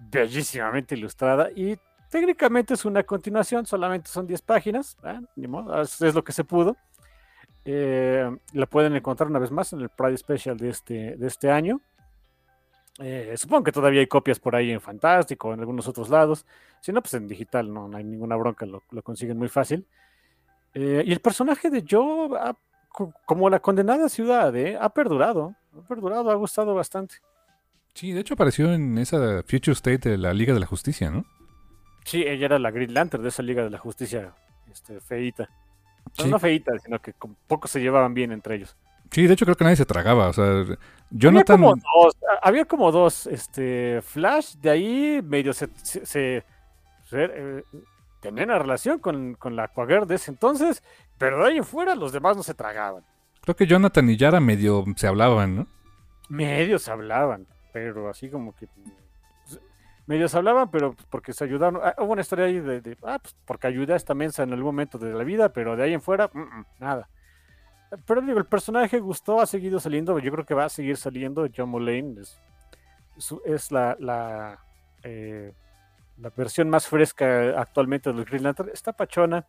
bellísimamente ilustrada y técnicamente es una continuación, solamente son 10 páginas, ¿eh? es, lo que se pudo. Eh, la pueden encontrar una vez más en el Pride Special de este, de este año. Eh, supongo que todavía hay copias por ahí en Fantástico, en algunos otros lados. Si no, pues en digital no, no hay ninguna bronca, lo, consiguen muy fácil. Y el personaje de Joe, como la condenada ciudad, ha perdurado. Ha perdurado, ha gustado bastante. Sí, de hecho apareció en esa Future State de la Liga de la Justicia, ¿no? Sí, ella era la Green Lantern de esa Liga de la Justicia este, feita. Sí. No feitas, sino que poco se llevaban bien entre ellos. Sí, de hecho creo que nadie se tragaba. O sea, Jonathan. Había como dos, había como dos este, Flash, de ahí medio se. se, se, se eh, tenían una relación con, con la Aquaguer de ese entonces, pero de ahí en fuera los demás no se tragaban. Creo que Jonathan y Yara medio se hablaban, ¿no? Medio se hablaban, pero así como que medios hablaban, pero porque se ayudaron. Ah, hubo una historia ahí de, ah, pues porque ayudé a esta mensa en algún momento de la vida, pero de ahí en fuera, mm, mm, nada. Pero digo, el personaje gustó, ha seguido saliendo, yo creo que va a seguir saliendo. John Mulaney es, es la, la, eh, la, versión más fresca actualmente del Green Lantern. Está pachona.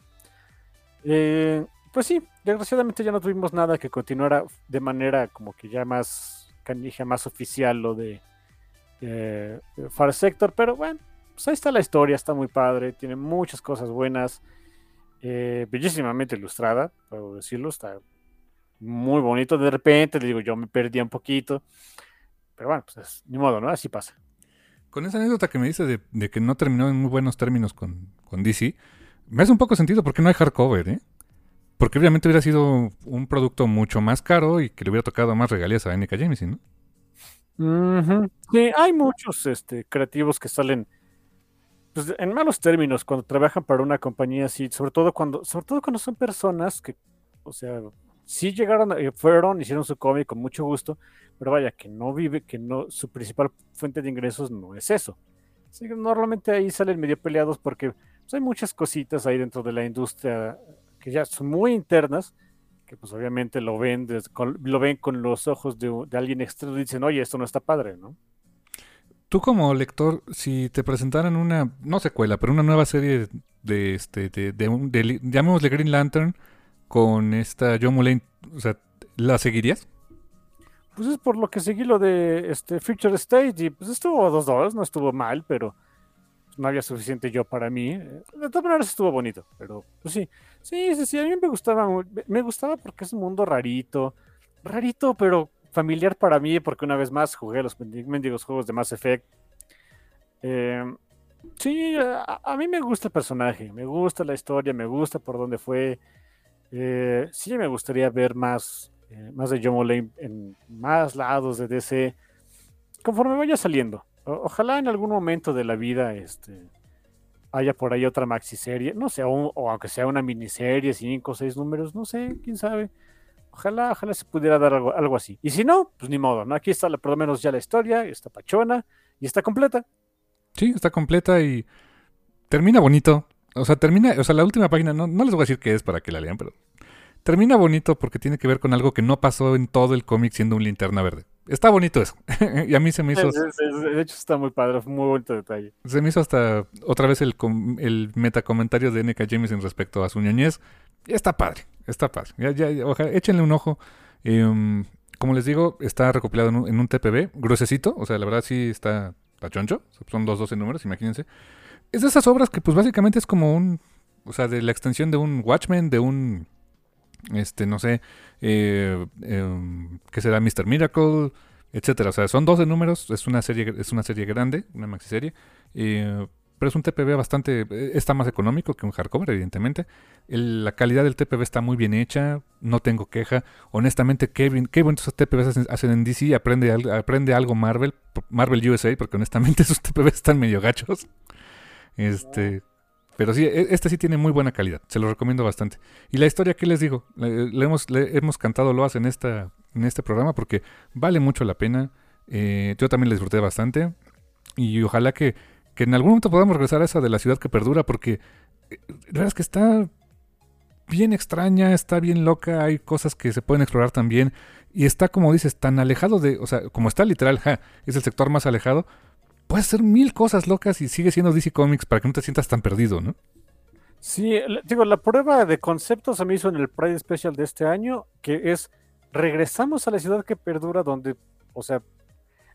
Eh, pues sí, desgraciadamente ya no tuvimos nada que continuara de manera como que ya más canija, más oficial lo de eh, Far Sector, pero bueno, pues ahí está la historia, está muy padre, tiene muchas cosas buenas, eh, bellísimamente ilustrada, puedo decirlo, está muy bonito. De repente, le digo, yo me perdí un poquito, pero bueno, pues es, ni modo, ¿no? Así pasa. Con esa anécdota que me dice de, que no terminó en muy buenos términos con, DC, me hace un poco sentido porque no hay hardcover, ¿eh? Porque obviamente hubiera sido un producto mucho más caro y que le hubiera tocado más regalías a N.K. Jemisin, ¿no? Sí, hay muchos este, creativos que salen pues, en malos términos cuando trabajan para una compañía así, sobre todo cuando, sobre todo cuando son personas que, o sea, sí llegaron, eh, fueron, hicieron su cómic con mucho gusto, pero vaya, que no vive, que no, su principal fuente de ingresos no es eso. Así que normalmente ahí salen medio peleados porque pues, hay muchas cositas ahí dentro de la industria que ya son muy internas, que pues obviamente lo ven, con, lo ven con los ojos de, de, alguien externo y dicen, oye, esto no está padre, ¿no? Tú como lector, si te presentaran una, no secuela, pero una nueva serie de, este, de, de, de, de llamémosle Green Lantern, con esta John Mulaney, o sea, ¿la seguirías? Pues es por lo que seguí lo de este Future State y pues estuvo dos dólares, no estuvo mal, pero no había suficiente yo para mí. De todas maneras estuvo bonito, pero pues sí, sí, sí, sí, a mí me gustaba, me gustaba porque es un mundo rarito, rarito, pero familiar para mí, porque una vez más jugué los mendigos juegos de Mass Effect. Eh, sí, a, a, mí me gusta el personaje, me gusta la historia, me gusta por dónde fue. Eh, sí, me gustaría ver más, eh, más de John Mulaney en más lados de DC conforme vaya saliendo. Ojalá en algún momento de la vida este, haya por ahí otra maxi serie, no sé, o, aunque sea una miniserie, cinco o seis números, no sé, quién sabe. Ojalá, ojalá se pudiera dar algo, así. Y si no, pues ni modo, ¿no? Aquí está por lo menos ya la historia, está pachona y está completa. Sí, está completa y termina bonito. O sea, termina, o sea, la última página, no, no les voy a decir qué es para que la lean, pero termina bonito porque tiene que ver con algo que no pasó en todo el cómic siendo un linterna verde. Está bonito eso. (laughs) y a mí se me hizo. de hecho, está muy padre, muy bonito detalle. Se me hizo hasta otra vez el, el metacomentario de NK Jameson respecto a su ñoñez. Está padre, está padre. Ya, ya, ojalá, échenle un ojo. Em, como les digo, está recopilado en un, en un, TPB, gruesecito. O sea, la verdad sí está, está choncho. Son los 12 números, imagínense. Es de esas obras que, pues básicamente es como un. O sea, de la extensión de un Watchmen, de un este, no sé, eh, em, ¿qué será? Mr. Miracle, etcétera. O sea, son 12 números, es una serie, es una serie grande, una maxiserie, eh, pero es un TPB bastante, eh, está más económico que un hardcover, evidentemente. la calidad del TPB está muy bien hecha, no tengo queja. Honestamente, Kevin, qué buenos TPBs hacen, en DC, aprende, aprende algo Marvel, Marvel USA, porque honestamente (laughs) sus TPBs están medio gachos. Este, pero sí, e, este sí tiene muy buena calidad. Se lo recomiendo bastante. Y la historia, ¿qué les digo? Le, hemos, hemos cantado loas en, esta, en este programa porque vale mucho la pena. Eh, yo también la disfruté bastante. Y ojalá que, que, en algún momento podamos regresar a esa de la ciudad que perdura porque eh, la verdad es que está bien extraña, está bien loca, hay cosas que se pueden explorar también. Y está, como dices, tan alejado de, o sea, como está literal, es el sector más alejado, puedes hacer mil cosas locas y sigue siendo DC Comics para que no te sientas tan perdido, ¿no? Sí, digo, la prueba de conceptos se me hizo en el Pride Special de este año, que es regresamos a la ciudad que perdura, donde, o sea,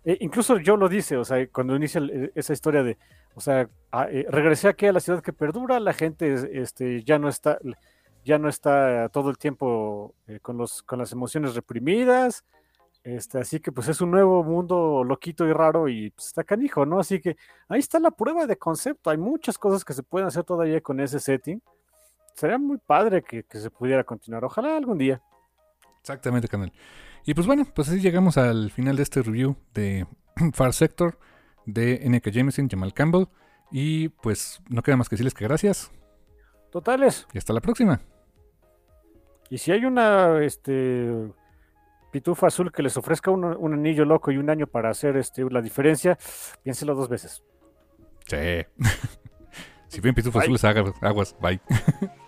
e incluso yo lo dice, o sea, cuando inicia e, esa historia de, o sea, eh, regresé aquí a la ciudad que perdura, la gente este, ya no está, ya no está todo el tiempo eh, con, los, con las emociones reprimidas, este, así que pues es un nuevo mundo loquito y raro y pues, está canijo, ¿no? Así que ahí está la prueba de concepto. Hay muchas cosas que se pueden hacer todavía con ese setting. Sería muy padre que, se pudiera continuar. Ojalá algún día. Exactamente, canal. Y pues bueno, pues así llegamos al final de este review de (clears throat) Far Sector de N.K. Jameson, Jamal Campbell. Y pues no queda más que decirles que gracias. Totales. Y hasta la próxima. Y si hay una, este Pitufo Azul que les ofrezca un, anillo loco y un año para hacer este, la diferencia, piénselo dos veces. Sí. (laughs) si bien Pitufo Azul les haga aguas, bye. (laughs)